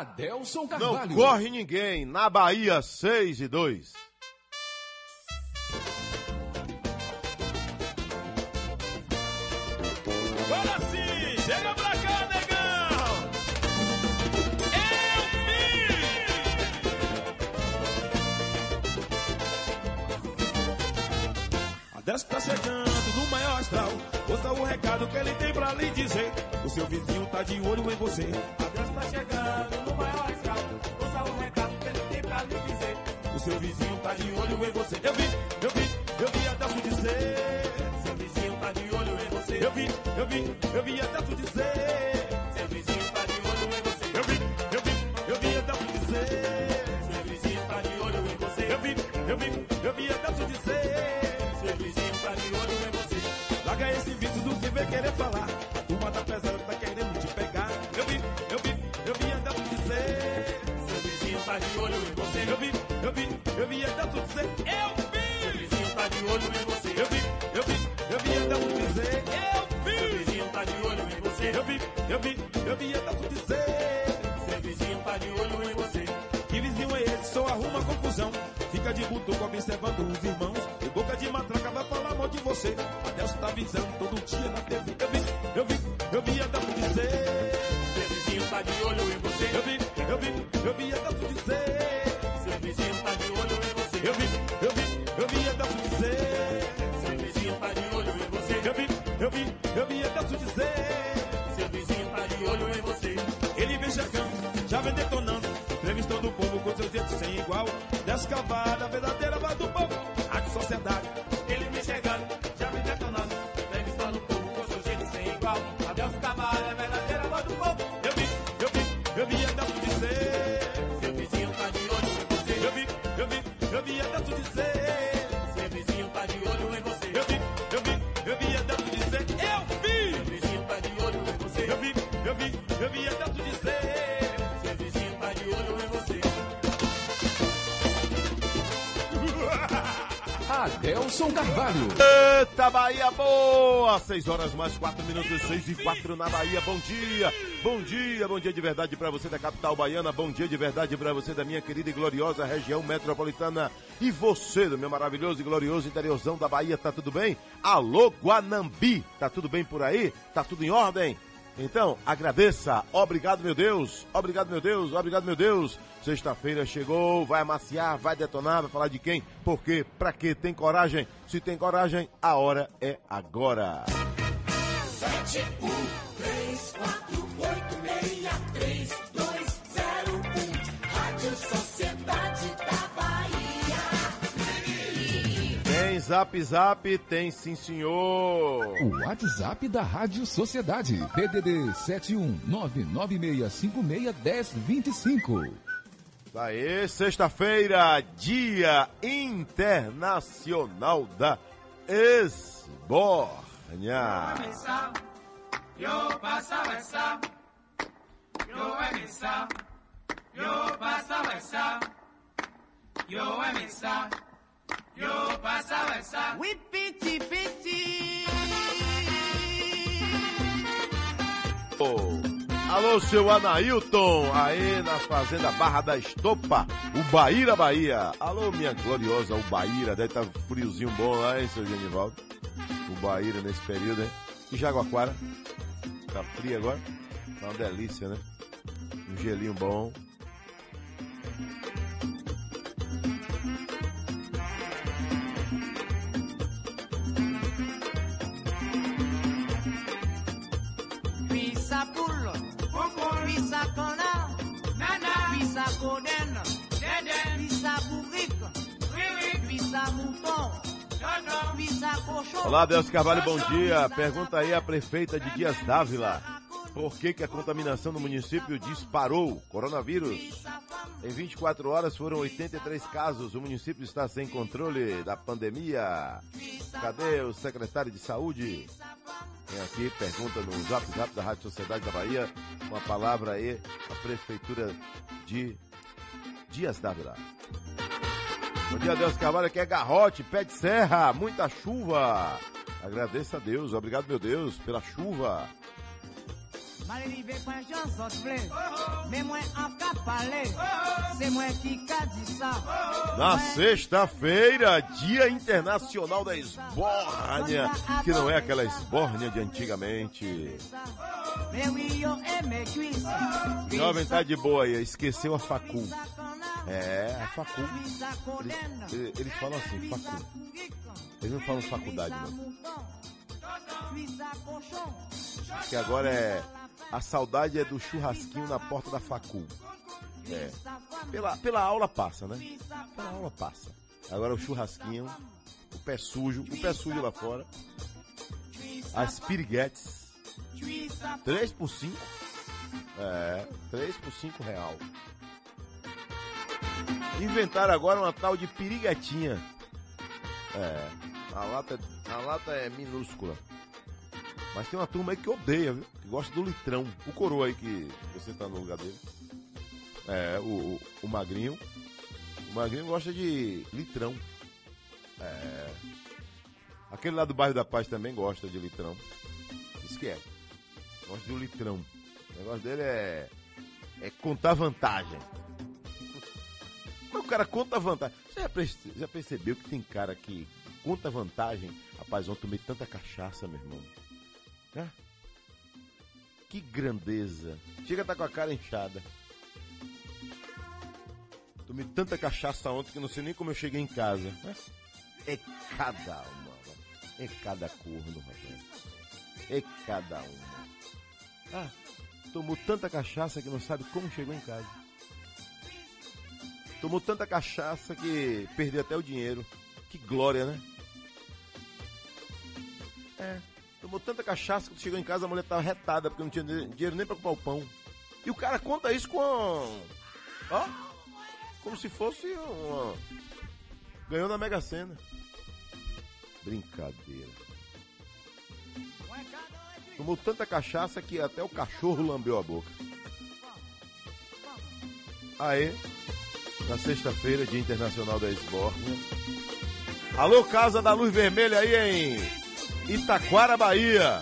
Adelson Não Carvalho. corre ninguém. Na Bahia, 6 e 2. Agora sim, chega pra cá, negão! Eu vi! A tá chegando no maior astral. Ouça o recado que ele tem pra lhe dizer. O seu vizinho tá de olho em você. A Décio tá chegando no maior astral. Ouça o recado que ele tem pra lhe dizer. O seu vizinho tá de olho em você. Eu vi, eu vi, eu vi a Décio dizer. Seu vizinho tá de olho em você. Eu vi, eu vi, eu vi a Décio dizer. Eu vi, eu vi a Décio dizer. Eu vi. Seu vizinho tá de olho em você. Eu vi, eu vi, eu vi a Décio dizer. Eu vi. Seu vizinho tá de olho em você. Eu vi, eu vi, eu vi a Décio dizer. Seu vizinho tá de olho em você. Que vizinho é esse? Só arruma confusão. Fica de butuco observando os irmãos. E boca de matraca vai falar mal de você. A Delcio tá avisando todo dia na TV. Eu vi, eu vi, eu vi a Delcio dizer. Seu vizinho tá de olho em você. Eu vi, eu vi, eu vi a Delcio igual. Descavada, verdadeira Carvalho. Eita, Bahia boa! 6 horas mais 4 minutos, 6 e 4 na Bahia. Bom dia, bom dia, bom dia de verdade pra você da capital baiana. Bom dia de verdade pra você da minha querida e gloriosa região metropolitana. E você do meu maravilhoso e glorioso interiorzão da Bahia, tá tudo bem? Alô, Guanambi, tá tudo bem por aí? Tá tudo em ordem? Então, agradeça. Obrigado, meu Deus. Obrigado, meu Deus. Obrigado, meu Deus. Sexta-feira chegou, vai amaciar, vai detonar, vai falar de quem, por quê, pra quê, tem coragem? Se tem coragem, a hora é agora. 7, 1, 3, 4, 8, 6, 3, zap zap, tem sim senhor. O WhatsApp da Rádio Sociedade. PDD 71996561025. Aê, sexta-feira, Dia Internacional da Esbórnia. Yo pasaba esa, yo emisa, yo pasaba esa, yo emisa, yo pasaba esa. Whippity pity. Alô, seu Anailton, aí na fazenda Barra da Estopa, Ubaíra, Bahia. Alô, minha gloriosa Ubaíra, deve estar friozinho bom lá, hein, seu Genivaldo? Ubaíra nesse período, hein? E Jaguaquara? Tá frio agora? Tá uma delícia, né? Um gelinho bom. Pisa coden, pisa burrico, pisa mouton. Olá, Deus Carvalho, bom dia. Pergunta aí a prefeita de Dias Dávila. Por que, que a contaminação no município disparou? Coronavírus. Em 24 horas foram 83 casos. O município está sem controle da pandemia. Cadê o secretário de saúde? Vem aqui, pergunta no Zap Zap da Rádio Sociedade da Bahia. Uma palavra aí, a prefeitura de Dias Dávila. Bom dia, Deus Carvalho. Aqui é Garrote, pé de serra, muita chuva. Agradeço a Deus, obrigado, meu Deus, pela chuva. Kwen vle Men mwen an ka pale Se mwen ki ka di sa Na sexta-feira, Dia Internacional da Esbórnia, que não é aquela esbórnia de antigamente. Jovem tá de boa aí, esqueceu a facu. É, a facu. Eles, falam assim, facu. Eles não falam faculdade, não. Que agora é. A saudade é do churrasquinho na porta da facu. É. Pela, pela aula passa, né? Pela aula passa. Agora o churrasquinho, o pé sujo, o pé sujo lá fora. As piriguetes. 3 por 5. É, 3 por 5 real. Inventaram agora uma tal de piriguetinha. É, a lata, a lata é minúscula. Mas tem uma turma aí que odeia, viu? Que gosta do litrão. O coroa aí que você tá no lugar dele. É, o, o, o magrinho. O magrinho gosta de litrão. É. Aquele lá do bairro da Paz também gosta de litrão. Diz que é. Gosta do litrão. O negócio dele é. É contar vantagem. Mas o cara conta vantagem. Você já percebeu que tem cara que conta vantagem? Rapaz, ontem tomei tanta cachaça, meu irmão. Que grandeza. Chega a estar com a cara inchada. Tomei tanta cachaça ontem que não sei nem como eu cheguei em casa. É cada uma. É cada corno, Rogério. É cada uma. Ah, tomou tanta cachaça que não sabe como chegou em casa. Tomou tanta cachaça que perdeu até o dinheiro. Que glória, né? É. Tomou tanta cachaça que chegou em casa a mulher tava retada porque não tinha di- dinheiro nem pra comprar o pão. E o cara conta isso com. Ó. Como se fosse uma. Ganhou na Mega Sena. Brincadeira. Tomou tanta cachaça que até o cachorro lambeu a boca. Aê, na sexta-feira, Dia Internacional da Esbórnia. Alô, Casa da Luz Vermelha aí em Itaquara, Bahia.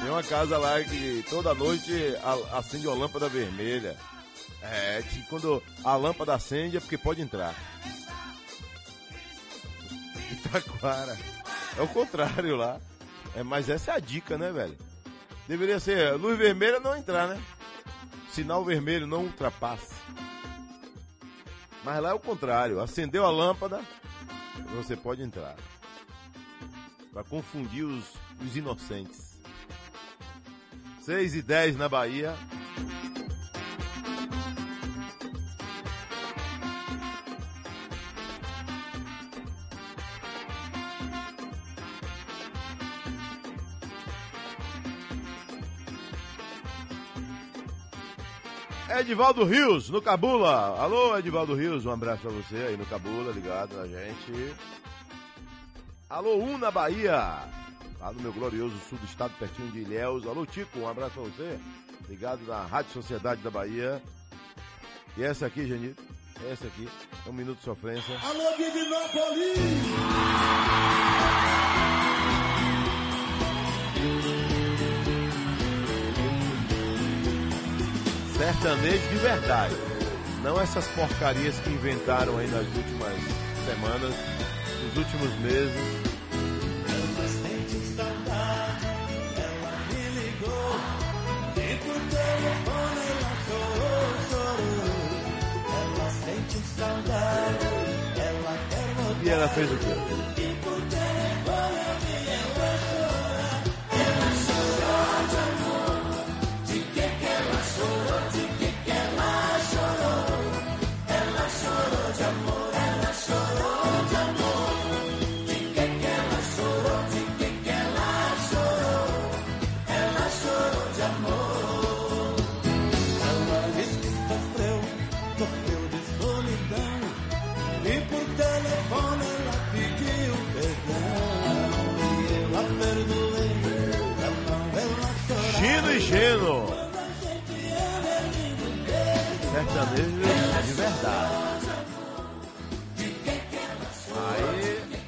Tem uma casa lá que toda noite acende uma lâmpada vermelha. É, que quando a lâmpada acende é porque pode entrar. Itaquara. É o contrário lá. É, mas essa é a dica, né, velho? Deveria ser luz vermelha não entrar, né? Sinal vermelho não ultrapasse. Mas lá é o contrário. Acendeu a lâmpada, você pode entrar. Pra confundir os, os inocentes. 6 e 10 na Bahia. Edivaldo Rios, no Cabula. Alô, Edivaldo Rios, um abraço pra você aí no Cabula, ligado na gente. Alô, Una Bahia. Lá no meu glorioso sul do estado, pertinho de Ilhéus. Alô, Tico, um abraço pra você. Ligado na Rádio Sociedade da Bahia. E essa aqui, Janito? Essa aqui, é um minuto de sofrência. Alô, Divinópolis! sertanejo de verdade. Não essas porcarias que inventaram aí nas últimas semanas, nos últimos meses. Ela fez o quê?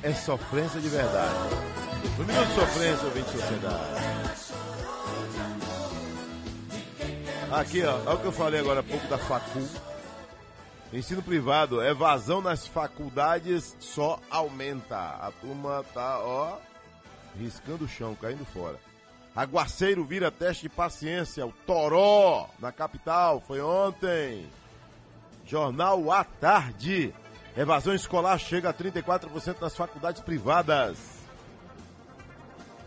É sofrência de verdade. No minuto de sofrência, ouvinte de sociedade. Aqui, ó, olha o que eu falei agora há pouco da facul. Ensino privado, evasão nas faculdades só aumenta. A turma tá, ó, riscando o chão, caindo fora. Aguaceiro vira teste de paciência. O Toró, na capital, foi ontem. Jornal à tarde. Evasão escolar chega a 34% nas faculdades privadas.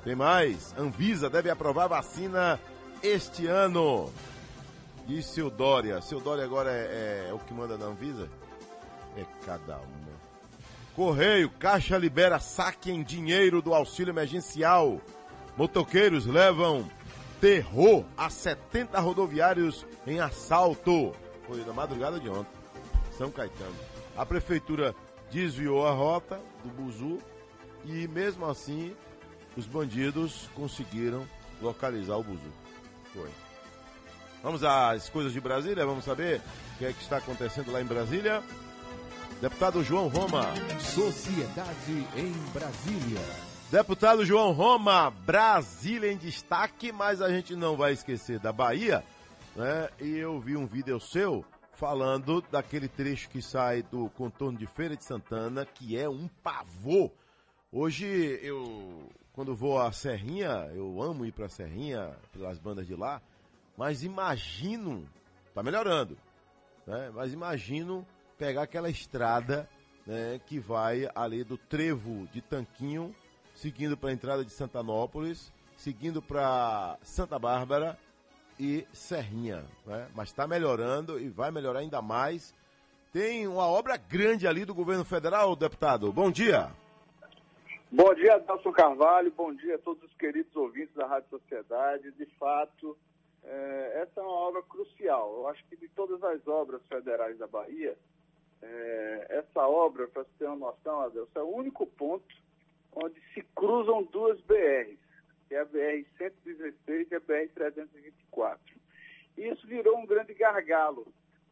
Tem mais. Anvisa deve aprovar vacina este ano. E seu Dória? Seu Dória agora é, é o que manda na Anvisa? É cada uma. Correio, Caixa libera saque em dinheiro do auxílio emergencial. Motoqueiros levam terror a 70 rodoviários em assalto. Foi na madrugada de ontem. São Caetano. A prefeitura desviou a rota do Buzu e mesmo assim os bandidos conseguiram localizar o Buzu. Foi. Vamos às coisas de Brasília, vamos saber o que é que está acontecendo lá em Brasília. Deputado João Roma. Sociedade em Brasília. Deputado João Roma, Brasília em destaque, mas a gente não vai esquecer da Bahia, né? E eu vi um vídeo seu falando daquele trecho que sai do contorno de Feira de Santana, que é um pavor. Hoje eu, quando vou à Serrinha, eu amo ir pra Serrinha, pelas bandas de lá, mas imagino, tá melhorando, né? Mas imagino pegar aquela estrada né, que vai ali do trevo de Tanquinho, seguindo para a entrada de Santanópolis, seguindo para Santa Bárbara e Serrinha. Né? Mas está melhorando e vai melhorar ainda mais. Tem uma obra grande ali do governo federal, deputado. Bom dia. Bom dia, Adalson Carvalho. Bom dia a todos os queridos ouvintes da Rádio Sociedade. De fato, é, essa é uma obra crucial. Eu acho que de todas as obras federais da Bahia, é, essa obra, para você ter uma noção, Adelson, é o único ponto onde se cruzam duas BRs, que é a BR-116 e a BR-324. Isso virou um grande gargalo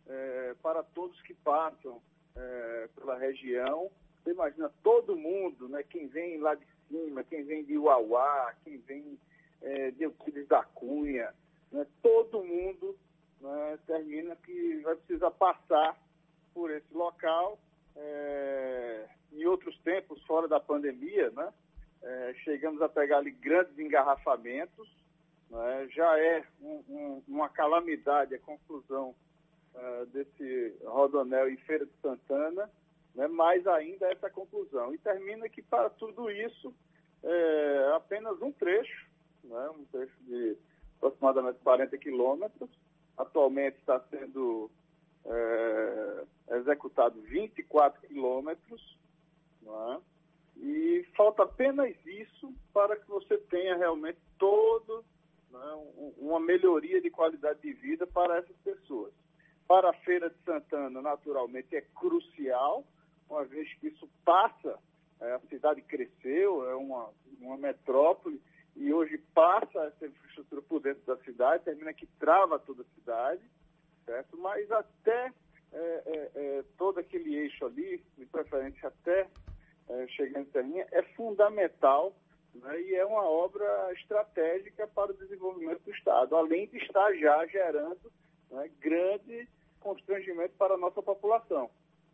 é, para todos que passam é, pela região. Você imagina todo mundo, né, quem vem lá de cima, quem vem de Uauá, quem vem é, de Euclides da Cunha, né, todo mundo né, termina que vai precisar passar por esse local. É, em outros tempos, fora da pandemia, né, é, chegamos a pegar ali grandes engarrafamentos. né, já é um- um- uma calamidade a conclusão é, desse rodonel em Feira de Santana, né, mais ainda essa conclusão. E termina que para tudo isso é apenas um trecho, né, um trecho de aproximadamente 40 quilômetros. Atualmente está sendo é, executado 24 quilômetros, não é? e falta apenas isso para que você tenha realmente todo né, um- uma melhoria de qualidade de vida para essas pessoas. Para a Feira de Santana, naturalmente, é crucial, uma vez que isso passa, é, a cidade cresceu, é uma, uma metrópole, e hoje passa essa infraestrutura por dentro da cidade, termina que trava toda a cidade, certo? Mas até é, é, é, todo aquele eixo ali, de preferência até é, chegar em Serrinha, é fundamental né, e é uma obra estratégica para o desenvolvimento do Estado, além de estar já gerando né, grande constrangimento para a nossa população.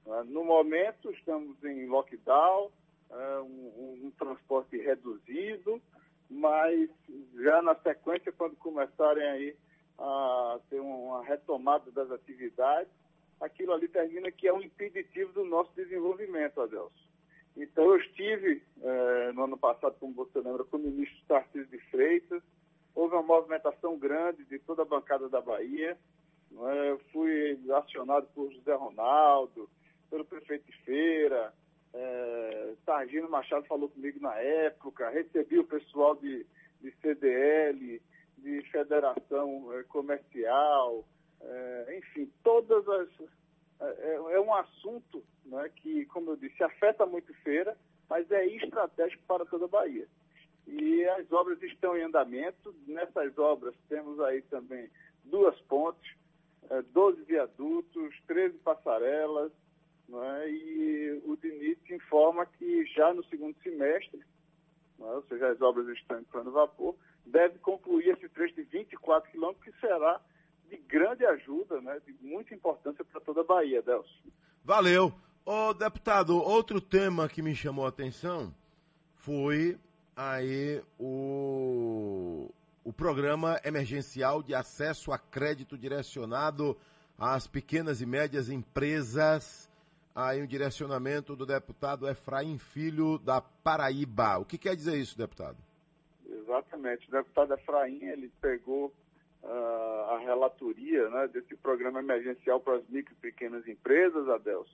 né. No momento, estamos em lockdown, um, um- um transporte reduzido, mas já na sequência, quando começarem aí a ter uma retomada das atividades, aquilo ali termina que é um impeditivo do nosso desenvolvimento, Adelson. Então, eu estive eh, no ano passado, como você lembra, com o ministro Tarcísio de Freitas. Houve uma movimentação grande de toda a bancada da Bahia. é? Eu fui acionado por José Ronaldo, pelo prefeito de Feira. eh, Targino Machado falou comigo na época. Recebi o pessoal de, de CDL, de Federação eh, Comercial. eh, enfim, todas as é, é um assunto né, que, como eu disse, afeta muito feira, mas é estratégico para toda a Bahia. E as obras estão em andamento. Nessas obras temos aí também duas pontes, eh, 12 viadutos, 13 passarelas, não é? e o DINIT informa que já no segundo semestre, não é? ou seja, as obras estão em plano vapor, deve concluir esse trecho de 24 quilômetros, que será de grande ajuda, né, de muita importância para toda a Bahia, Delcio. Valeu. Ô, deputado, outro tema que me chamou a atenção foi aí o, o programa emergencial de acesso a crédito direcionado às pequenas e médias empresas. Aí um direcionamento do deputado Efraim Filho da Paraíba. O que quer dizer isso, deputado? Exatamente. O deputado Efraim, ele pegou a relatoria né, desse programa emergencial para as micro e pequenas empresas, Adelson,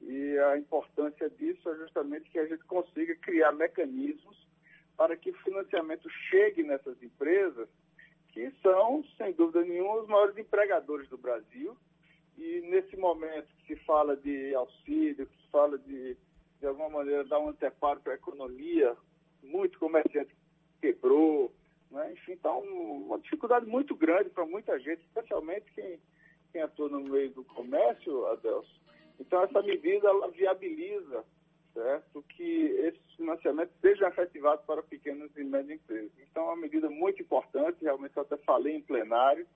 e a importância disso é justamente que a gente consiga criar mecanismos para que o financiamento chegue nessas empresas, que são, sem dúvida nenhuma, os maiores empregadores do Brasil. E nesse momento que se fala de auxílio, que se fala de, de alguma maneira, dar um anteparo para a economia, muito comerciante quebrou, né? enfim, um, uma dificuldade muito grande para muita gente, especialmente quem, quem atua no meio do comércio, Adelson, então, essa medida ela viabiliza certo, que esses financiamentos sejam efetivados para pequenas e médias empresas. Então, é uma medida muito importante, realmente eu até falei em plenário,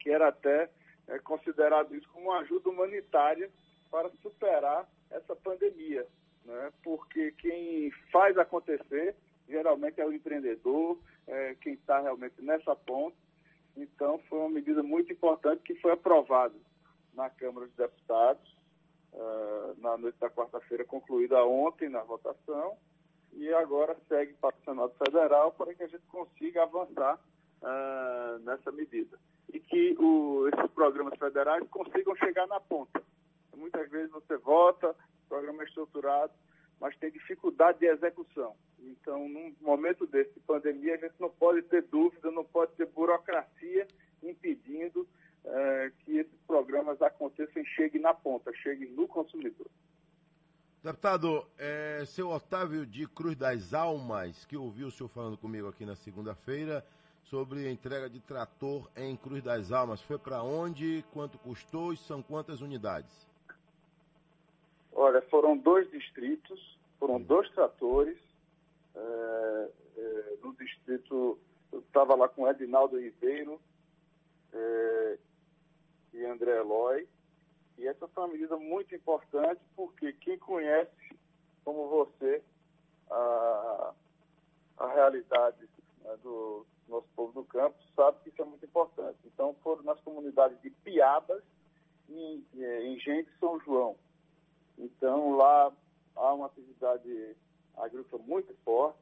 que era até é, considerado isso como uma ajuda humanitária para superar essa pandemia, né? porque quem faz acontecer geralmente é o empreendedor, é, quem está realmente nessa ponta. Então, foi uma medida muito importante que foi aprovada na Câmara dos Deputados, uh, na noite da quarta-feira, concluída ontem na votação, e agora segue para o Senado Federal para que a gente consiga avançar uh, nessa medida. E que o, esses programas federais consigam chegar na ponta. Muitas vezes você vota, programa é estruturado, mas tem dificuldade de execução. Então, num momento desse de pandemia, a gente não pode ter dúvida, não pode ter burocracia impedindo é, que esses programas aconteçam e cheguem na ponta, cheguem no consumidor. Deputado, é, seu Otávio de Cruz das Almas, que ouviu o senhor falando comigo aqui na segunda-feira sobre a entrega de trator em Cruz das Almas, foi para onde, quanto custou e são quantas unidades? Olha, foram dois distritos, foram dois tratores. É, é, no distrito, eu estava lá com Edinaldo Ribeiro, é, e André Eloy. E essa foi uma medida muito importante porque quem conhece, como você, a, a realidade né, do nosso povo do campo, sabe que isso é muito importante. Então foram nas comunidades de Piabas e em Gente São João. Então lá há uma atividade agrícola muito forte,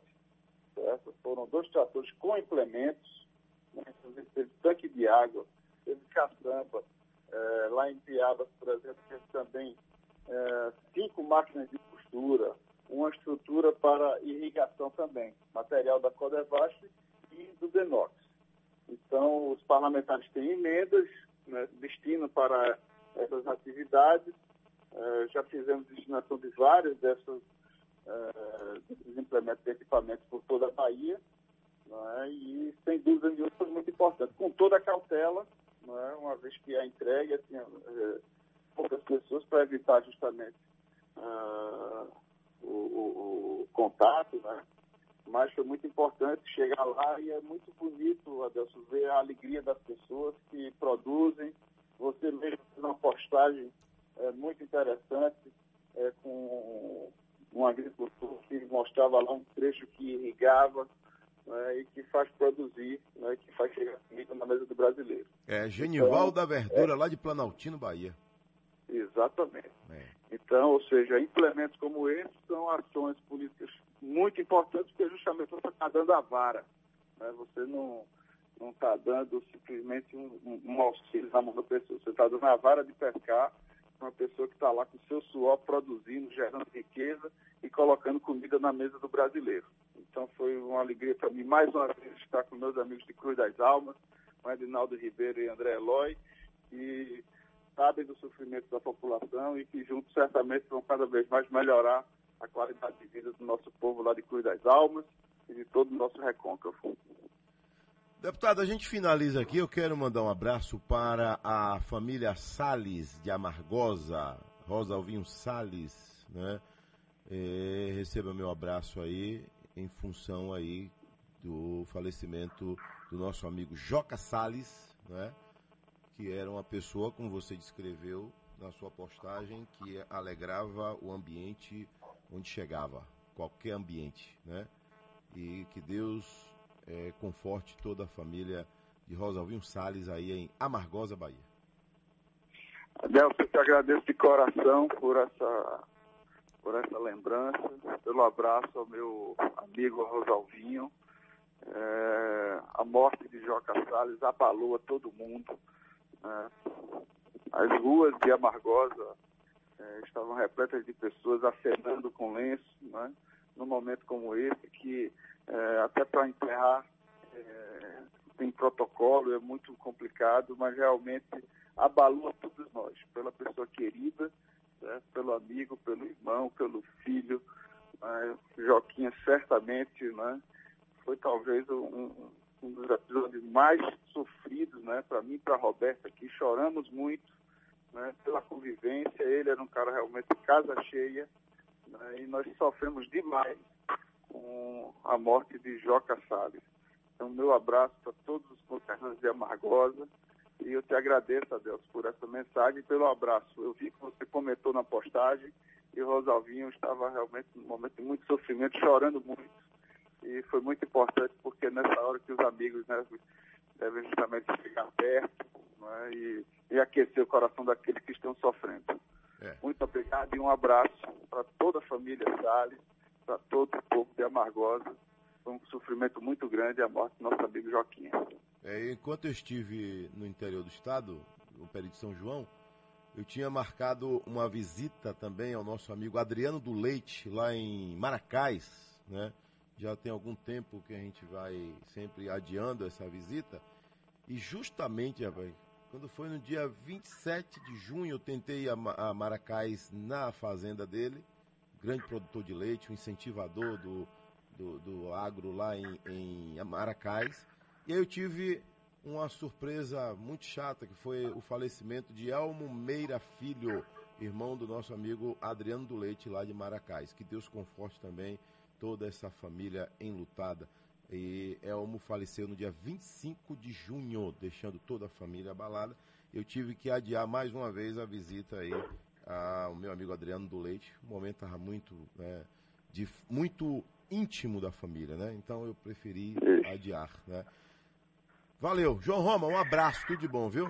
certo? Foram dois tratores com implementos, né? teve tanque de água, teve caçamba, é, lá em Piabas, por exemplo, temos também é, cinco máquinas de costura, uma estrutura para irrigação também, material da Codevasf e do Denox. Então, os parlamentares têm emendas, né, destino para essas atividades. É, já fizemos destinação de vários dessas, é, desses implementos de equipamentos por toda a Bahia. É? E, sem dúvida nenhuma, foi muito importante. Com toda a cautela, é? uma vez que a entrega tinha é, poucas pessoas para evitar justamente uh, o, o, o, contato, né? mas foi muito importante chegar lá e é muito bonito, Adelson, ver a alegria das pessoas que produzem. Você mesmo fez uma postagem é, muito interessante é, com um agricultor que mostrava lá um trecho que irrigava né, e que faz produzir, né, que faz chegar comida na mesa do brasileiro. É, Genival então, da Verdura, é, lá de Planaltino, Bahia. Exatamente. É. Então, ou seja, implementos como esse são ações políticas muito importantes, porque justamente você está dando a vara. Né? Você não não está dando simplesmente um, um, um, auxílio na mão da pessoa. Você está dando a vara de pescar uma pessoa que está lá com seu suor produzindo, gerando riqueza e colocando comida na mesa do brasileiro. Então foi uma alegria para mim mais uma vez estar com meus amigos de Cruz das Almas, com Edinaldo Ribeiro e André Eloy, que sabem do sofrimento da população e que juntos certamente vão cada vez mais melhorar a qualidade de vida do nosso povo lá de Cruz das Almas e de todo o nosso recôncavo. Deputado, a gente finaliza aqui. Eu quero mandar um abraço para a família Sales de Amargosa, Rosa Alvinho Sales, né? É, receba meu abraço aí em função aí do falecimento do nosso amigo Joca Sales, né? que era uma pessoa, como você descreveu na sua postagem, que alegrava o ambiente onde chegava, qualquer ambiente, né? E que Deus é, conforte toda a família de Rosalvinho Salles aí em Amargosa, Bahia. Adelson, eu te agradeço de coração por essa, por essa lembrança, pelo abraço ao meu amigo Rosalvinho. É, a morte de Joca Salles abalou a todo mundo. Né? As ruas de Amargosa é, estavam repletas de pessoas acenando com lenço, né? num momento como esse, que é, até para enterrar é, tem protocolo, é muito complicado, mas realmente abalou a todos nós, pela pessoa querida, né? pelo amigo, pelo irmão, pelo filho. Né? Joquinha certamente né? foi talvez um, um dos episódios mais sofridos né? para mim e para Roberta aqui. Choramos muito né? pela convivência, ele era um cara realmente casa cheia né? e nós sofremos demais com a morte de Joca Salles. Então, meu abraço para todos os conterrâneos de Amargosa. E eu te agradeço, Adelso, por essa mensagem e pelo abraço. Eu vi que você comentou na postagem e o Rosalvinho estava realmente num momento de muito sofrimento, chorando muito. E foi muito importante porque nessa hora que os amigos né, devem justamente ficar perto né, e, e, aquecer o coração daqueles que estão sofrendo. É. Muito obrigado e um abraço para toda a família Salles, para todo o povo de Amargosa foi um sofrimento muito grande a morte do nosso amigo Joaquim. É, enquanto eu estive no interior do estado, no Peri de São João, eu tinha marcado uma visita também ao nosso amigo Adriano do Leite, lá em Maracás, né? Já tem algum tempo que a gente vai sempre adiando essa visita. E justamente, rapaz, quando foi no dia 27 de junho, eu tentei ir a Maracás na fazenda dele, grande produtor de leite, um incentivador do, do, do agro lá em, em Maracás. E aí eu tive uma surpresa muito chata, que foi o falecimento de Elmo Meira Filho, irmão do nosso amigo Adriano do Leite, lá de Maracás. Que Deus conforte também toda essa família enlutada. E Elmo faleceu no dia 25 de junho, deixando toda a família abalada. Eu tive que adiar mais uma vez a visita aí ao meu amigo Adriano do Leite. O momento estava muito, né, de, muito íntimo da família, né? Então eu preferi adiar, né? Valeu. João Roma, um abraço, tudo de bom, viu?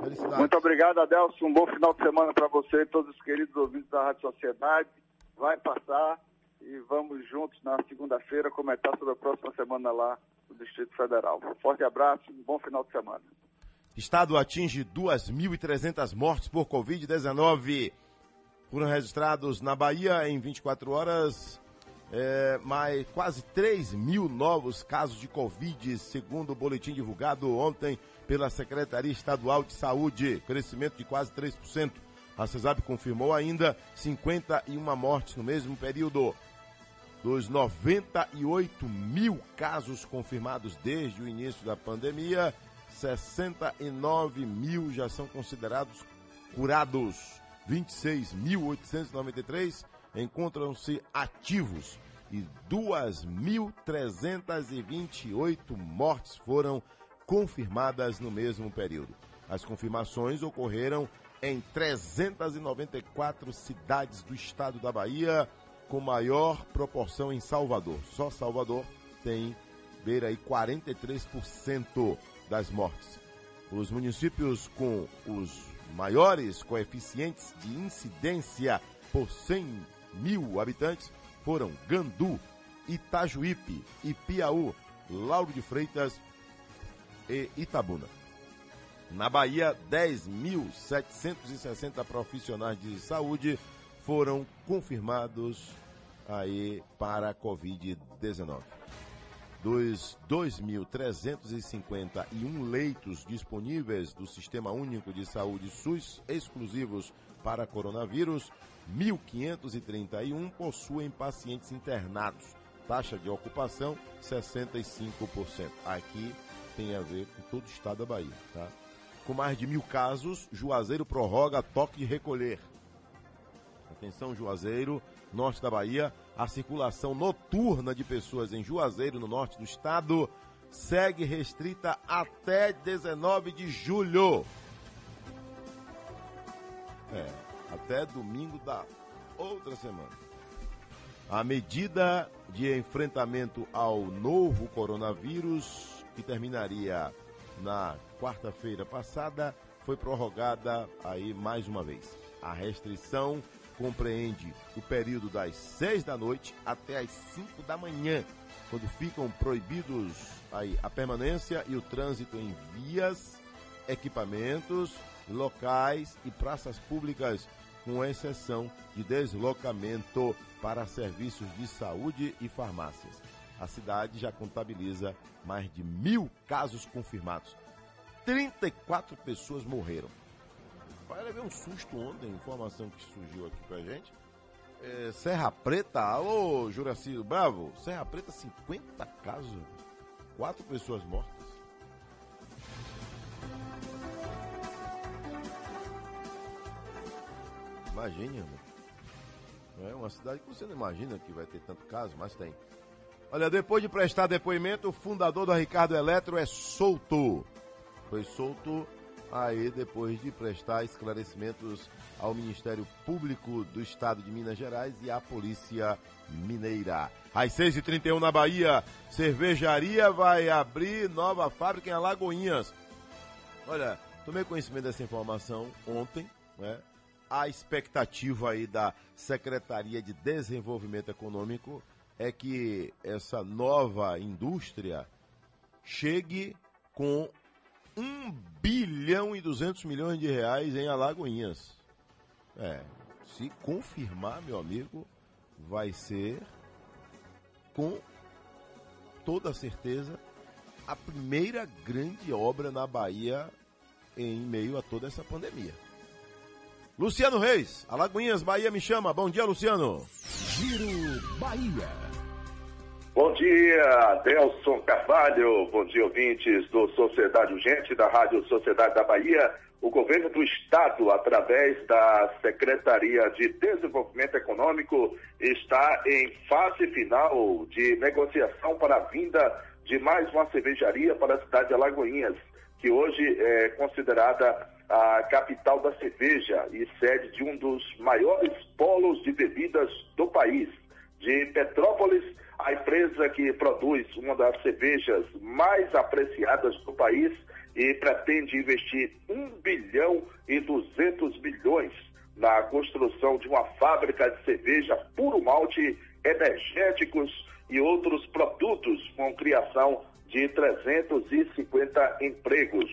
Felicidades. Muito obrigado, Adelson. Um bom final de semana para você e todos os queridos ouvintes da Rádio Sociedade. Vai passar e vamos juntos na segunda-feira comentar sobre a próxima semana lá no Distrito Federal. Um forte abraço e um bom final de semana. Estado atinge 2.300 mortes por Covid-19. Foram registrados na Bahia em 24 horas é, mais quase 3 mil novos casos de Covid, segundo o boletim divulgado ontem pela Secretaria Estadual de Saúde, crescimento de quase 3%. A CESAP confirmou ainda 51 mortes no mesmo período. Dos 98 mil casos confirmados desde o início da pandemia, 69 mil já são considerados curados. 26.893 encontram-se ativos e 2.328 mortes foram confirmadas no mesmo período. As confirmações ocorreram em 394 cidades do estado da Bahia, com maior proporção em Salvador. Só Salvador tem beira aí 43% das mortes. Os municípios com os maiores coeficientes de incidência por 100 mil habitantes foram Gandu, Itajuípe, Ipiaú, Lauro de Freitas e Itabuna. Na Bahia, 10.760 profissionais de saúde foram confirmados aí para a Covid-19. Dos 2.351 leitos disponíveis do Sistema Único de Saúde SUS exclusivos para coronavírus, 1.531 possuem pacientes internados. Taxa de ocupação 65%. Aqui tem a ver com todo o estado da Bahia, tá? Com mais de mil casos, Juazeiro prorroga toque de recolher. Atenção, Juazeiro, norte da Bahia. A circulação noturna de pessoas em Juazeiro, no norte do estado, segue restrita até 19 de julho. É, até domingo da outra semana. A medida de enfrentamento ao novo coronavírus, que terminaria na quarta-feira passada, foi prorrogada aí mais uma vez. A restrição compreende o período das seis da noite até as cinco da manhã, quando ficam proibidos aí a permanência e o trânsito em vias, equipamentos, locais e praças públicas, com exceção de deslocamento para serviços de saúde e farmácias. A cidade já contabiliza mais de mil casos confirmados. 34 pessoas morreram. Pai, levei um susto ontem, informação que surgiu aqui pra gente. É, Serra Preta, alô, Juraci Bravo. Serra Preta, 50 casos, quatro pessoas mortas. Imagine. É uma cidade que você não imagina que vai ter tanto caso, mas tem. Olha, depois de prestar depoimento, o fundador da Ricardo Eletro é solto. Foi solto aí depois de prestar esclarecimentos ao Ministério Público do Estado de Minas Gerais e à Polícia Mineira. Às 6h31 na Bahia, cervejaria vai abrir nova fábrica em Alagoinhas. Olha, tomei conhecimento dessa informação ontem, né? A expectativa aí da Secretaria de Desenvolvimento Econômico é que essa nova indústria chegue com 1 bilhão e 200 milhões de reais em Alagoinhas. É, se confirmar, meu amigo, vai ser com toda certeza a primeira grande obra na Bahia em meio a toda essa pandemia. Luciano Reis, Alagoinhas, Bahia me chama. Bom dia, Luciano. Giro Bahia. Bom dia, Delson Carvalho. Bom dia, ouvintes do Sociedade Urgente, da Rádio Sociedade da Bahia. O governo do Estado, através da Secretaria de Desenvolvimento Econômico, está em fase final de negociação para a vinda de mais uma cervejaria para a cidade de Alagoinhas, que hoje é considerada a capital da cerveja e sede de um dos maiores polos de bebidas do país. De Petrópolis, a empresa que produz uma das cervejas mais apreciadas do país e pretende investir 1 bilhão e 200 milhões na construção de uma fábrica de cerveja puro malte, energéticos e outros produtos com criação de 350 empregos.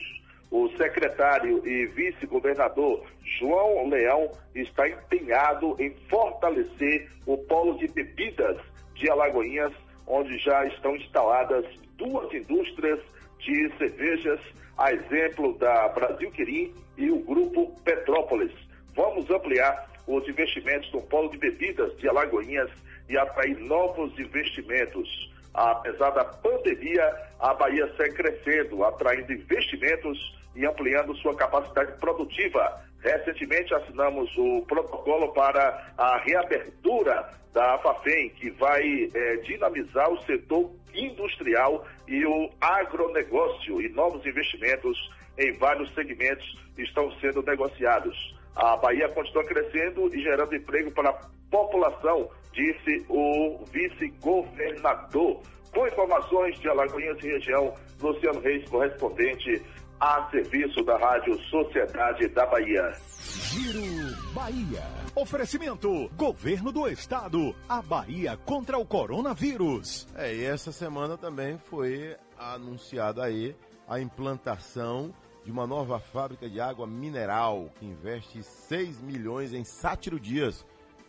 O secretário e vice-governador João Leão está empenhado em fortalecer o polo de bebidas de Alagoinhas, onde já estão instaladas duas indústrias de cervejas, a exemplo da Brasil Quirim e o Grupo Petrópolis. Vamos ampliar os investimentos no polo de bebidas de Alagoinhas e atrair novos investimentos. Apesar da pandemia, a Bahia segue crescendo, atraindo investimentos e ampliando sua capacidade produtiva. Recentemente assinamos o protocolo para a reabertura da FAFEM, que vai eh, dinamizar o setor industrial e o agronegócio e novos investimentos em vários segmentos estão sendo negociados. A Bahia continua crescendo e gerando emprego para a população, disse o vice-governador. Com informações de Alagoinhas e região, Luciano Reis, correspondente a serviço da Rádio Sociedade da Bahia. Giro Bahia. Oferecimento: Governo do Estado. A Bahia contra o coronavírus. É, e essa semana também foi anunciada aí a implantação de uma nova fábrica de água mineral que investe 6 milhões em Sátiro Dias,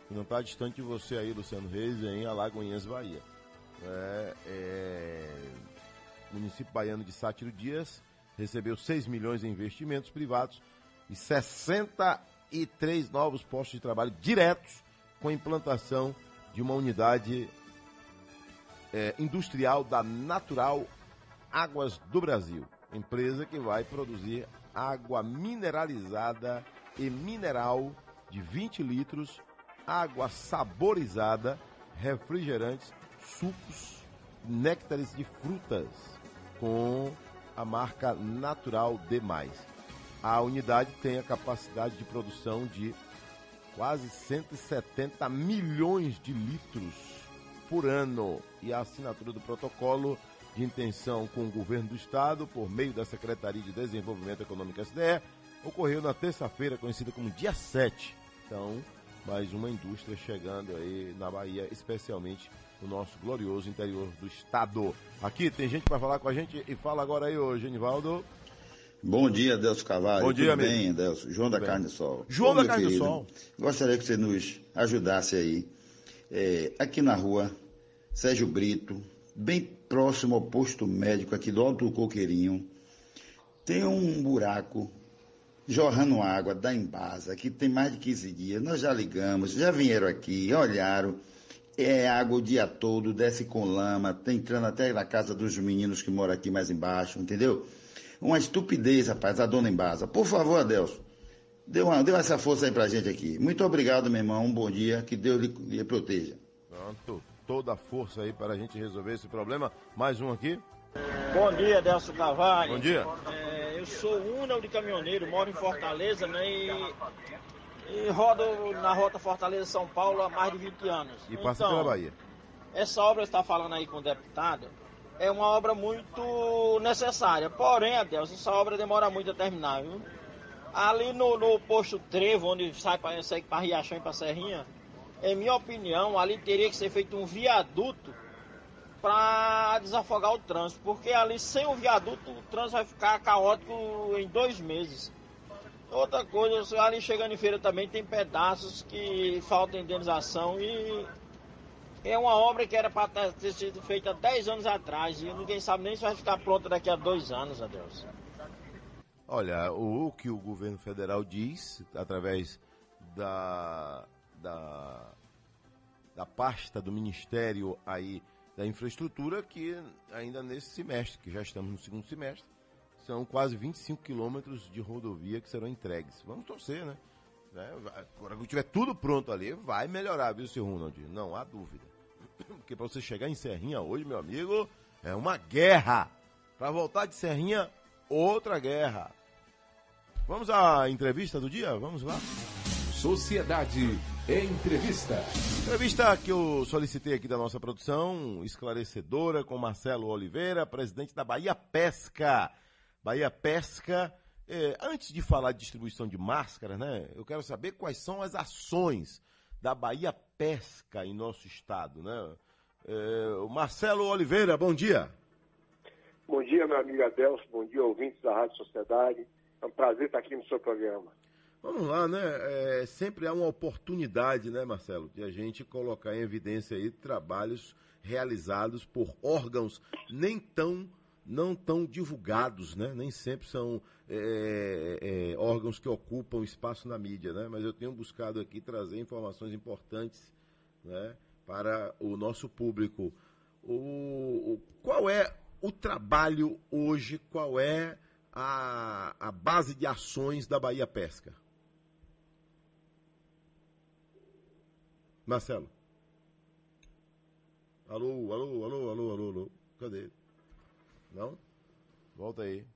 que não está distante de você aí, Luciano Reis, em Alagoinhas, Bahia. É, é, município baiano de Sátiro Dias recebeu 6 milhões em investimentos privados e 63 novos postos de trabalho diretos com a implantação de uma unidade é, industrial da Natural Águas do Brasil, empresa que vai produzir água mineralizada e mineral de 20 litros, água saborizada, refrigerantes, sucos, néctares de frutas com a marca Natural Demais. A unidade tem a capacidade de produção de quase 170 milhões de litros por ano. E a assinatura do protocolo de intenção com o governo do estado, por meio da Secretaria de Desenvolvimento Econômico SDE, ocorreu na terça-feira, conhecida como dia 7. Então, mais uma indústria chegando aí na Bahia, especialmente no nosso glorioso interior do estado. Aqui tem gente para falar com a gente e fala agora aí, ô Genivaldo. Bom dia, Delcio Carvalho. Bom dia, Tudo amigo. bem, Delcio? João da bem. Carne do Sol. João da Carne do querido, Sol. Gostaria que você nos ajudasse aí. É, aqui na rua, Sérgio Brito, bem próximo ao posto médico aqui do Alto do Coqueirinho, tem um buraco jorrando água da Embasa, que tem mais de 15 dias. Nós já ligamos, já vieram aqui, olharam. É água o dia todo, desce com lama, tá entrando até na casa dos meninos que moram aqui mais embaixo, entendeu? Uma estupidez, rapaz, a dona Embasa. Por favor, Adelso, dê, uma, dê essa força aí pra gente aqui. Muito obrigado, meu irmão. Um bom dia, que Deus lhe, lhe proteja. Pronto, toda a força aí para a gente resolver esse problema. Mais um aqui. Bom dia, Delcio Carvalho. Bom dia. É, eu sou único de caminhoneiro, moro em Fortaleza, né? E, e rodo na rota Fortaleza-São Paulo há mais de 20 anos. E passa Então, pela Bahia. Essa obra está falando aí com o deputado é uma obra muito necessária. Porém, Adelson, essa obra demora muito a terminar, viu? Ali no, no posto Trevo, onde sai para para Riachão e para Serrinha, em minha opinião, ali teria que ser feito um viaduto para desafogar o trânsito, porque ali sem o viaduto o trânsito vai ficar caótico em dois meses. Outra coisa, ali chegando em feira também tem pedaços que faltam indenização e é uma obra que era para ter sido feita 10 anos atrás e ninguém sabe nem se vai ficar pronta daqui a dois anos, adeus. Olha, o que o governo federal diz, através da, da, da pasta do Ministério aí da Infraestrutura, que ainda nesse semestre, que já estamos no segundo semestre, são quase 25 quilômetros de rodovia que serão entregues. Vamos torcer, né? né? vai- Quando tiver tudo pronto ali, vai melhorar, viu, seu Ronald? Não há dúvida. Porque para você chegar em Serrinha hoje, meu amigo, é uma guerra. Para voltar de Serrinha, outra guerra. Vamos à entrevista do dia? Vamos lá. Sociedade Entrevista. Entrevista que eu solicitei aqui da nossa produção, esclarecedora, com Marcelo Oliveira, presidente da Bahia Pesca. Bahia Pesca. É, antes de falar de distribuição de máscaras, né, eu quero saber quais são as ações da Bahia Pesca em nosso estado. Né? É, o Marcelo Oliveira, bom dia. Bom dia, meu amigo Adelso. Bom dia, ouvintes da Rádio Sociedade. É um prazer estar aqui no seu programa. Vamos lá, né? É, sempre há uma oportunidade, né, Marcelo, de a gente colocar em evidência aí trabalhos realizados por órgãos nem tão não tão divulgados, né? Nem sempre são é, é, órgãos que ocupam espaço na mídia, né? Mas eu tenho buscado aqui trazer informações importantes, né? Para o nosso público. O, qual é o trabalho hoje? Qual é a, a base de ações da Bahia Pesca? Marcelo. Alô, alô, alô, alô, alô, alô. Cadê? Não? Volta aí.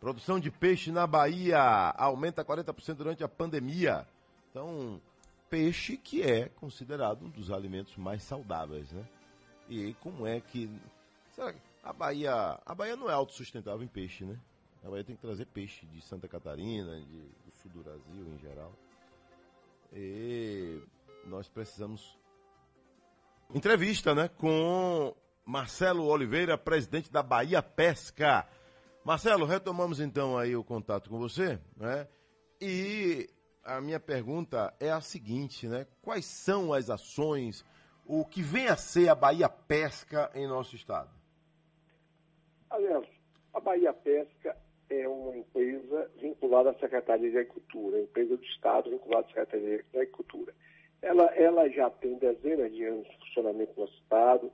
Produção de peixe na Bahia aumenta 40% durante a pandemia. Então, peixe que é considerado um dos alimentos mais saudáveis, né? E como é que. Será que a Bahia. A Bahia não é autossustentável em peixe, né? A Bahia tem que trazer peixe de Santa Catarina, de, do sul do Brasil em geral. E nós precisamos. Entrevista, né? Com Marcelo Oliveira, presidente da Bahia Pesca. Marcelo, retomamos então aí o contato com você, né? E a minha pergunta é a seguinte, né? Quais são as ações, o que vem a ser a Bahia Pesca em nosso estado? Aliás, a Bahia Pesca é uma empresa vinculada à Secretaria de Agricultura, empresa do Estado vinculada à Secretaria de Agricultura. Ela, ela já tem dezenas de anos de funcionamento no Estado,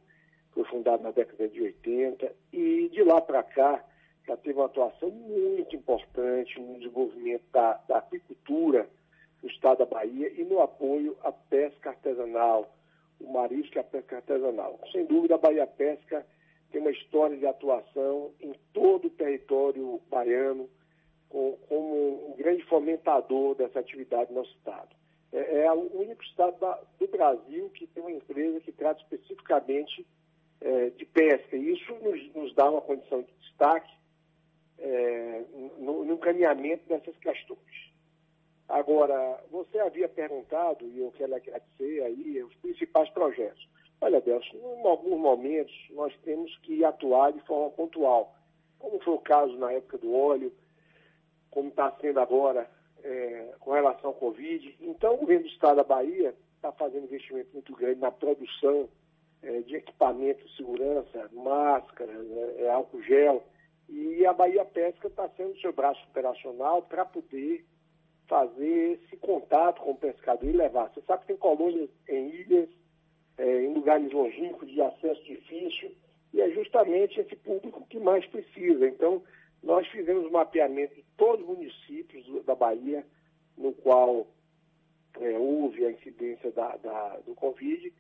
foi fundada na década de 80 e de lá para cá já teve uma atuação muito importante no desenvolvimento da, da aquicultura no estado da Bahia e no apoio à pesca artesanal, o marisco e a pesca artesanal. Sem dúvida, a Bahia Pesca tem uma história de atuação em todo o território baiano, com- como um grande fomentador dessa atividade no nosso estado. É, é o único estado da- do Brasil que tem uma empresa que trata especificamente é, de pesca. E isso nos, nos dá uma condição de destaque é, no, no encaminhamento dessas questões. Agora, você havia perguntado, e eu quero agradecer aí, os principais projetos. Olha, Delcio, em alguns momentos nós temos que atuar de forma pontual, como foi o caso na época do óleo, como está sendo agora é, com relação ao Covid. Então, o governo do Estado da Bahia está fazendo investimento muito grande na produção de equipamento de segurança, máscara, é, álcool gel, e a Bahia Pesca está sendo seu braço operacional para poder fazer esse contato com o pescador e levar. Você sabe que tem colônias em ilhas, é, em lugares longínquos, de acesso difícil, e é justamente esse público que mais precisa. Então, nós fizemos um mapeamento de todos os municípios da Bahia, no qual é, houve a incidência da, da- do Covid,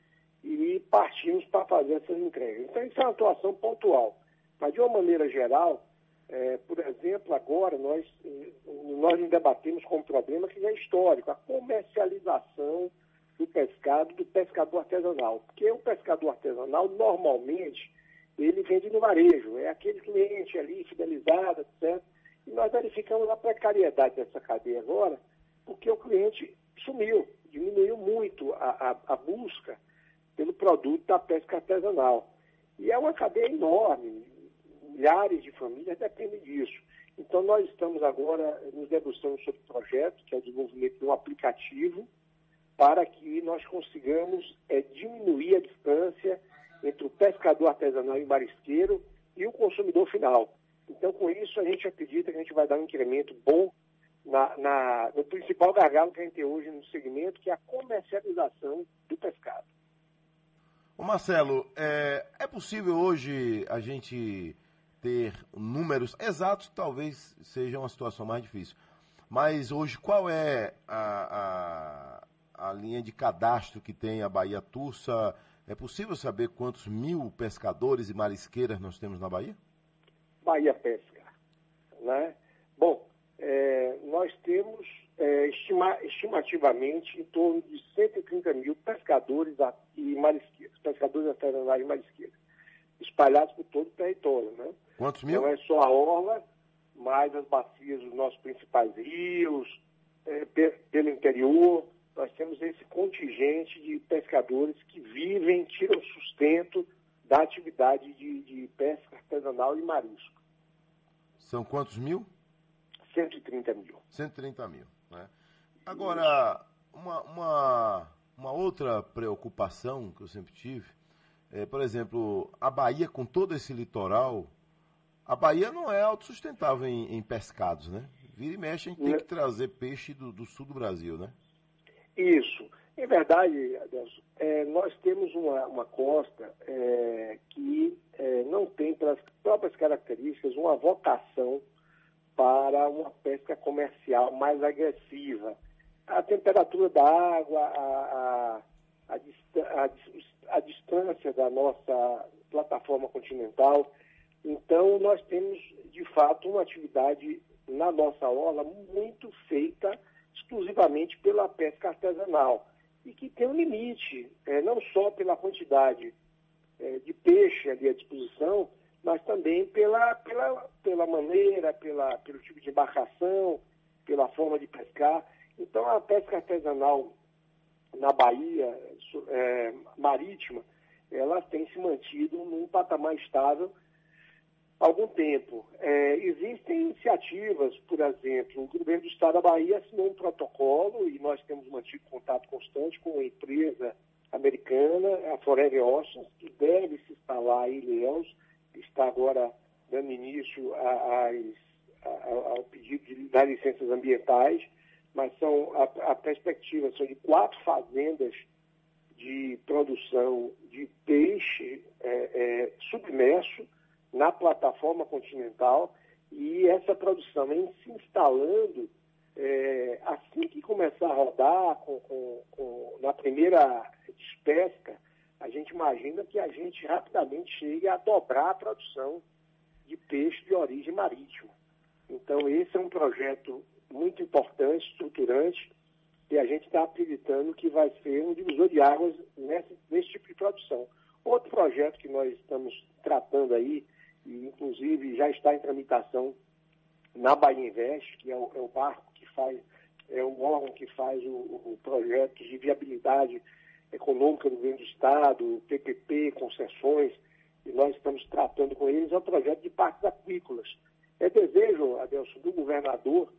e partimos para fazer essas entregas. Então, isso é uma atuação pontual. Mas, de uma maneira geral, é, por exemplo, agora nós, eh, nós nos debatemos com um problema que é histórico, a comercialização do pescado do pescador artesanal. Porque o pescador artesanal, normalmente, ele vende no varejo, é aquele cliente ali, fidelizado, etc. E nós verificamos a precariedade dessa cadeia agora, porque o cliente sumiu, diminuiu muito a, a, a busca pelo produto da pesca artesanal. E é uma cadeia enorme, milhares de famílias dependem disso. Então, nós estamos agora nos debruçando sobre o projeto, que é o desenvolvimento de um aplicativo, para que nós consigamos eh, diminuir a distância entre o pescador artesanal e marisqueiro e o consumidor final. Então, com isso, a gente acredita que a gente vai dar um incremento bom na, na- no principal gargalo que a gente tem hoje no segmento, que é a comercialização do pescado. Ô Marcelo, é, é possível hoje a gente ter números exatos, talvez seja uma situação mais difícil. Mas hoje, qual é a, a, a linha de cadastro que tem a Bahia Tursa? É possível saber quantos mil pescadores e marisqueiras nós temos na Bahia? Bahia Pesca. Né? Bom, é, nós temos é, estima- estimativamente em torno de 130 mil pescadores e marisqueiros, pescadores artesanais e marisqueiros, espalhados por todo o território. Né? Quantos mil? Não é só a orla, mas as bacias dos nossos principais rios, é, pe- pelo interior, nós temos esse contingente de pescadores que vivem, tiram sustento da atividade de, de pesca artesanal e marisco. São quantos mil? 130 mil. 130 mil. Né? Agora, uma, uma, uma outra preocupação que eu sempre tive, é, por exemplo, a Bahia com todo esse litoral, a Bahia não é autossustentável em, em pescados, né? Vira e mexe, a gente tem que trazer peixe do, do sul do Brasil, né? Isso. Em verdade, Adelson, é, nós temos uma, uma costa é, que é, não tem, pelas próprias características, uma vocação para uma pesca comercial mais agressiva. A temperatura da água, a, a, a, a dis- a distância da nossa plataforma continental. Então, nós temos, de fato, uma atividade na nossa orla muito feita exclusivamente pela pesca artesanal e que tem um limite, eh, não só pela quantidade eh, de peixe ali à disposição, mas também pela, pela, pela maneira, pela, pelo tipo de embarcação, pela forma de pescar. Então, a pesca artesanal na Bahia eh, marítima, ela tem se mantido num patamar estável há algum tempo. É, existem iniciativas, por exemplo, o governo do estado da Bahia assinou um protocolo e nós temos mantido contato constante com uma empresa americana, a Forever Oceans, que deve se instalar em Ilhéus, está agora dando início a- às- a- ao pedido de, das licenças ambientais, mas são a, a perspectiva são de quatro fazendas de produção de peixe é, é, submerso na plataforma continental e essa produção vem se instalando é, assim que começar a rodar com, com- com- na primeira despesca, a gente imagina que a gente rapidamente chegue a dobrar a produção de peixe de origem marítima. Então, esse é um projeto muito importante, estruturante, e a gente está acreditando que vai ser um divisor de águas nesse, nesse tipo de produção. Outro projeto que nós estamos tratando aí, e inclusive já está em tramitação na Bahia Invest, que é o, é o barco que faz, é o órgão que faz o, o projeto de viabilidade econômica do governo do Estado, PPP, concessões, e nós estamos tratando com eles, é o projeto de parques aquícolas. É desejo, Adelson, do governador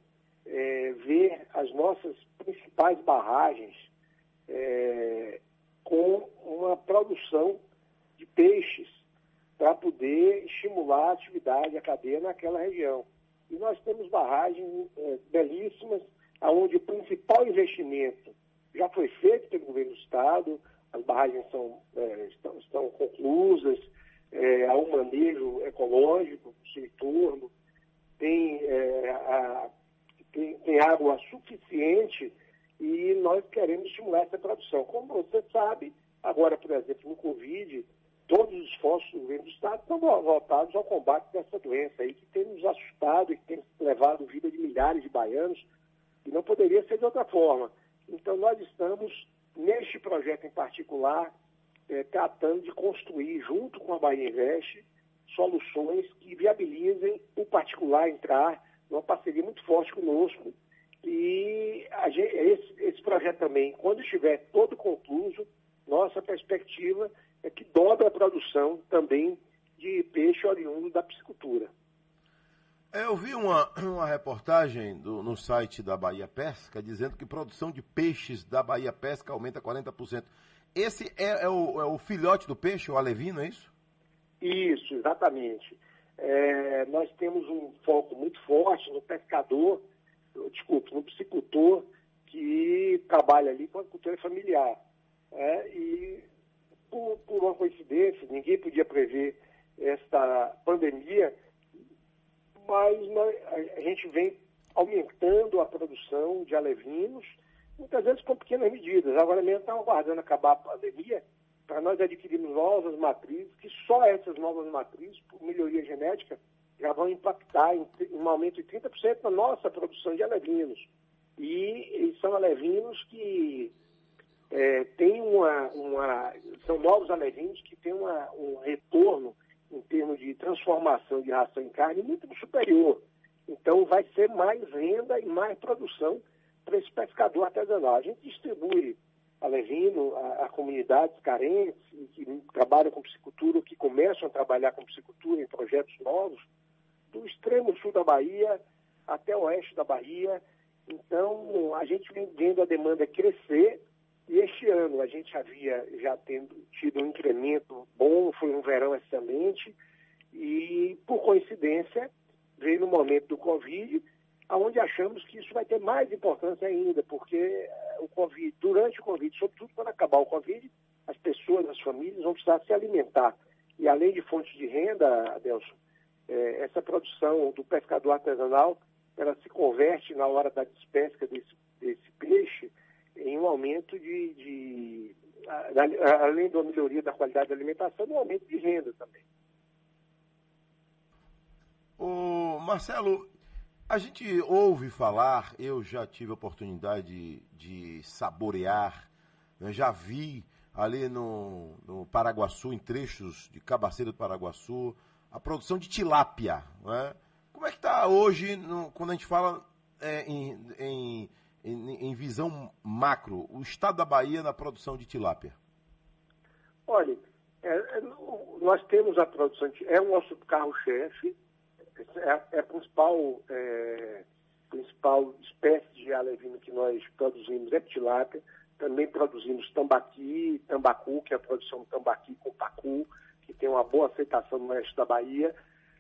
é, ver as nossas principais barragens é, com uma produção de peixes para poder estimular a atividade, a cadeia naquela região. E nós temos barragens é, belíssimas, onde o principal investimento já foi feito pelo governo do Estado, as barragens são, é, estão, estão, conclusas, é, há um manejo ecológico, sem turno, tem, é, a, tem, tem água suficiente e nós queremos estimular essa produção. Como você sabe, agora, por exemplo, no Covid, todos os esforços do governo do Estado estão voltados ao combate dessa doença aí, que tem nos assustado e que tem levado vida de milhares de baianos, e não poderia ser de outra forma. Então, nós estamos, neste projeto em particular, é, tratando de construir, junto com a Bahia Invest, soluções que viabilizem o particular entrar numa parceria muito forte conosco. E gente, esse, esse projeto também, quando estiver todo concluído, nossa perspectiva é que dobra a produção também de peixe oriundo da piscicultura. É, eu vi uma, uma reportagem do, no site da Bahia Pesca dizendo que produção de peixes da Bahia Pesca aumenta 40%. Esse é, é, o, é o, filhote do peixe, o alevino, é isso? Isso, exatamente. É, nós temos um foco muito forte no pescador, desculpe, no piscicultor, que trabalha ali com a cultura familiar. É, e por, por uma coincidência, ninguém podia prever esta pandemia, mas a gente vem aumentando a produção de alevinos, muitas vezes com pequenas medidas. Agora mesmo estamos aguardando acabar a pandemia para nós adquirirmos novas matrizes, que só essas novas matrizes, por melhoria genética, já vão impactar em, um aumento de 30% na nossa produção de alevinos. E, e são alevinos que é, uma, uma, são novos alevinos que têm uma, um retorno em termos de transformação de ração em carne muito superior. Então vai ser mais renda e mais produção para esse pescador artesanal. A gente distribui alevino a, a comunidades carentes que trabalham com piscicultura, ou que começam a trabalhar com piscicultura em projetos novos, do extremo sul da Bahia até o oeste da Bahia. Então, a gente vem vendo a demanda crescer e este ano a gente havia já tendo, tido um incremento bom, foi um verão excelente, e por coincidência veio no momento do Covid, onde achamos que isso vai ter mais importância ainda, porque o COVID, durante o Covid, sobretudo quando acabar o Covid, as pessoas, as famílias vão precisar se alimentar. E além de fontes de renda, Adelson, é, essa produção do pescador artesanal, ela se converte na hora da despesca desse, desse peixe em um aumento de, de além da melhoria da qualidade da alimentação, um aumento de renda também. O Marcelo, a gente ouve falar, eu já tive a oportunidade de, de saborear, já vi ali no, no Paraguaçu, em trechos de Cabaceiro do Paraguaçu, a produção de tilápia. Né? Como é que está hoje, no, quando a gente fala é, em, em em, em visão macro, o estado da Bahia na produção de tilápia? Olha, é, é, nós temos a produção, é o nosso carro-chefe, é, é, a principal, é, principal espécie de alevino que nós produzimos é tilápia. Também produzimos tambaqui, tambacu, que é a produção de tambaqui com pacu, que tem uma boa aceitação no oeste da Bahia.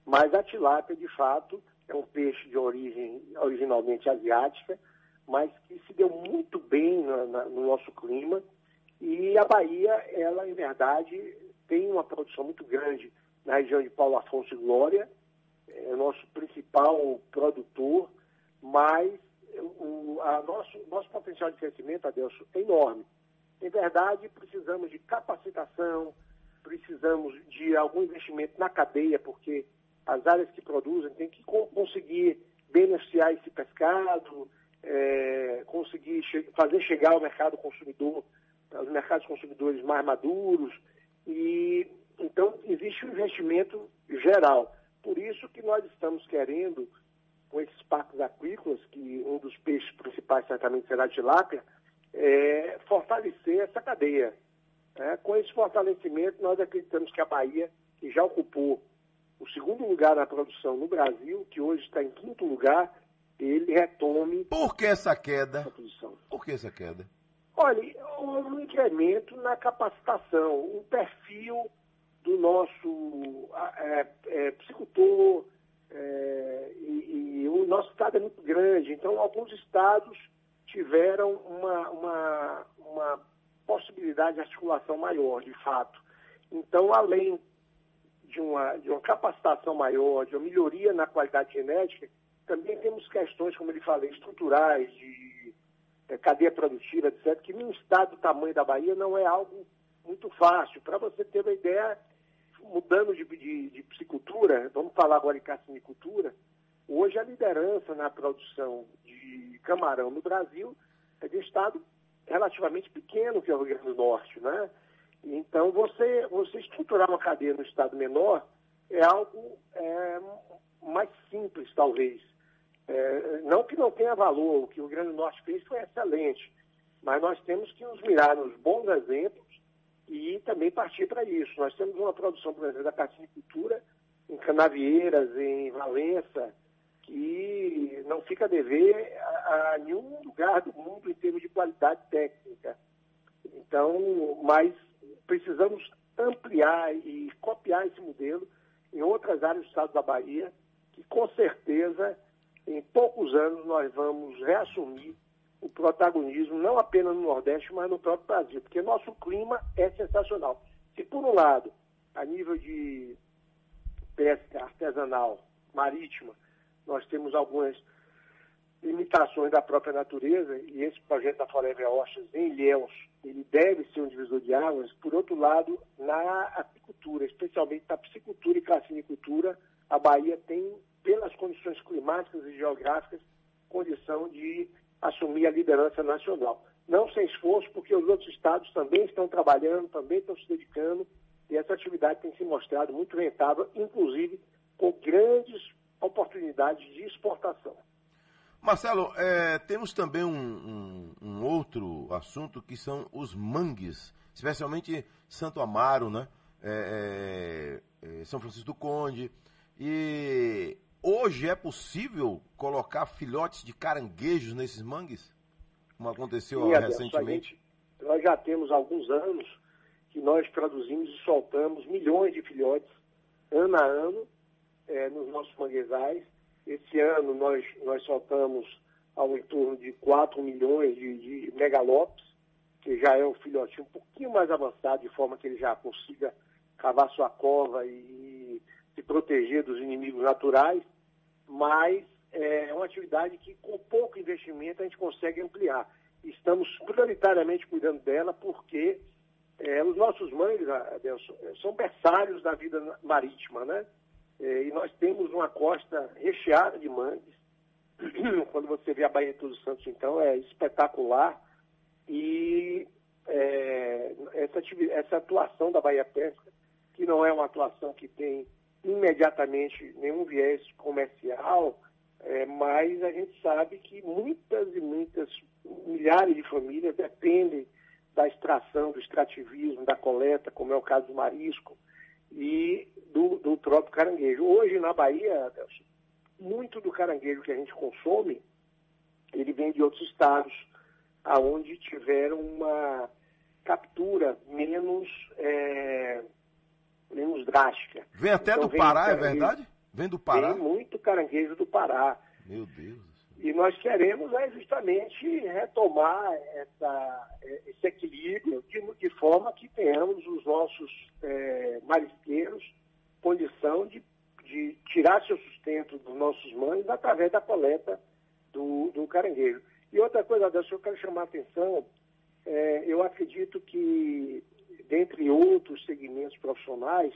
Mas a tilápia, de fato, é um peixe de origem originalmente asiática, mas que se deu muito bem na, na, no nosso clima. E a Bahia, ela, em verdade, tem uma produção muito grande na região de Paulo Afonso e Glória, é o nosso principal produtor, mas o a nosso, nosso potencial de crescimento, Adelso, é enorme. Em verdade, precisamos de capacitação, precisamos de algum investimento na cadeia, porque as áreas que produzem têm que conseguir beneficiar esse pescado, é, conseguir che fazer chegar ao mercado consumidor, aos mercados consumidores mais maduros. E então existe um investimento geral. Por isso que nós estamos querendo, com esses parques aquícolas, que um dos peixes principais certamente será a tilápia, é, fortalecer essa cadeia. É, com esse fortalecimento, nós acreditamos que a Bahia, que já ocupou o segundo lugar na produção no Brasil, que hoje está em quinto lugar, ele retome. Por que essa queda? Essa posição. Por que essa queda? Olha, houve um incremento na capacitação, o perfil do nosso é, é, é, e, e, o nosso estado é muito grande, então alguns estados tiveram uma, uma, uma possibilidade de articulação maior, de fato. Então, além de uma, de uma capacitação maior, de uma melhoria na qualidade genética, também temos questões, como ele falei, estruturais, de é, cadeia produtiva, etc., que num estado do tamanho da Bahia não é algo muito fácil. Para você ter uma ideia, mudando de, de, de psicultura, vamos falar agora em carcinicultura, hoje a liderança na produção de camarão no Brasil é de estado relativamente pequeno, que é o Rio Grande do Norte, né? Então, você, você estruturar uma cadeia no estado menor é algo é, mais simples, talvez. É, não que não tenha valor, o que o Rio Grande do Norte fez foi excelente, mas nós temos que nos mirar nos bons exemplos e também partir para isso. Nós temos uma produção, por exemplo, da carcinicultura em Canavieiras, em Valença, que não fica a dever a, a nenhum lugar do mundo em termos de qualidade técnica. Então, mas precisamos ampliar e copiar esse modelo em outras áreas do estado da Bahia, que com certeza em poucos anos nós vamos reassumir o protagonismo, não apenas no Nordeste, mas no próprio Brasil, porque nosso clima é sensacional. Se, por um lado, a nível de pesca artesanal, marítima, nós temos algumas limitações da própria natureza, e esse projeto da Forever Oceans em Ilhéus, ele deve ser um divisor de águas. Por outro lado, na apicultura, especialmente na piscicultura e carcinicultura, a Bahia tem, pelas condições climáticas e geográficas, condição de assumir a liderança nacional. Não sem esforço, porque os outros estados também estão trabalhando, também estão se dedicando, e essa atividade tem se mostrado muito rentável, inclusive com grandes oportunidades de exportação. Marcelo, é, temos também um, um, um, outro assunto que são os mangues, especialmente Santo Amaro, né? É, é, é, São Francisco do Conde. E hoje é possível colocar filhotes de caranguejos nesses mangues? Como aconteceu Sim, recentemente? Gente, nós já temos alguns anos que nós produzimos e soltamos milhões de filhotes ano a ano é, nos nossos manguezais esse ano nós, nós soltamos ao entorno de 4 milhões de, de megalopes, que já é um filhotinho um pouquinho mais avançado, de forma que ele já consiga cavar sua cova e se proteger dos inimigos naturais, mas é uma atividade que com pouco investimento a gente consegue ampliar. Estamos prioritariamente cuidando dela porque é, os nossos mães, Adelson, são berçários da vida marítima, né? É, e nós temos uma costa recheada de mangues. Quando você vê a Baía de Todos os Santos, então, é espetacular. E é, essa, essa atuação da Bahia Pesca, que não é uma atuação que tem imediatamente nenhum viés comercial, é, mas a gente sabe que muitas e muitas, milhares de famílias dependem da extração, do extrativismo, da coleta, como é o caso do marisco, e do, do próprio caranguejo. Hoje, na Bahia, muito do caranguejo que a gente consome, ele vem de outros estados, aonde tiveram uma captura menos, é, menos drástica. Vem até então, do vem Pará, é verdade? Vem do Pará? Vem muito caranguejo do Pará. Meu Deus. E nós queremos é, justamente retomar essa, esse equilíbrio de, de, forma que tenhamos os nossos é, marisqueiros condição de, de, tirar seu sustento dos nossos mães através da coleta do, do caranguejo. E outra coisa, Adelson, eu quero chamar a atenção, é, eu acredito que, dentre outros segmentos profissionais,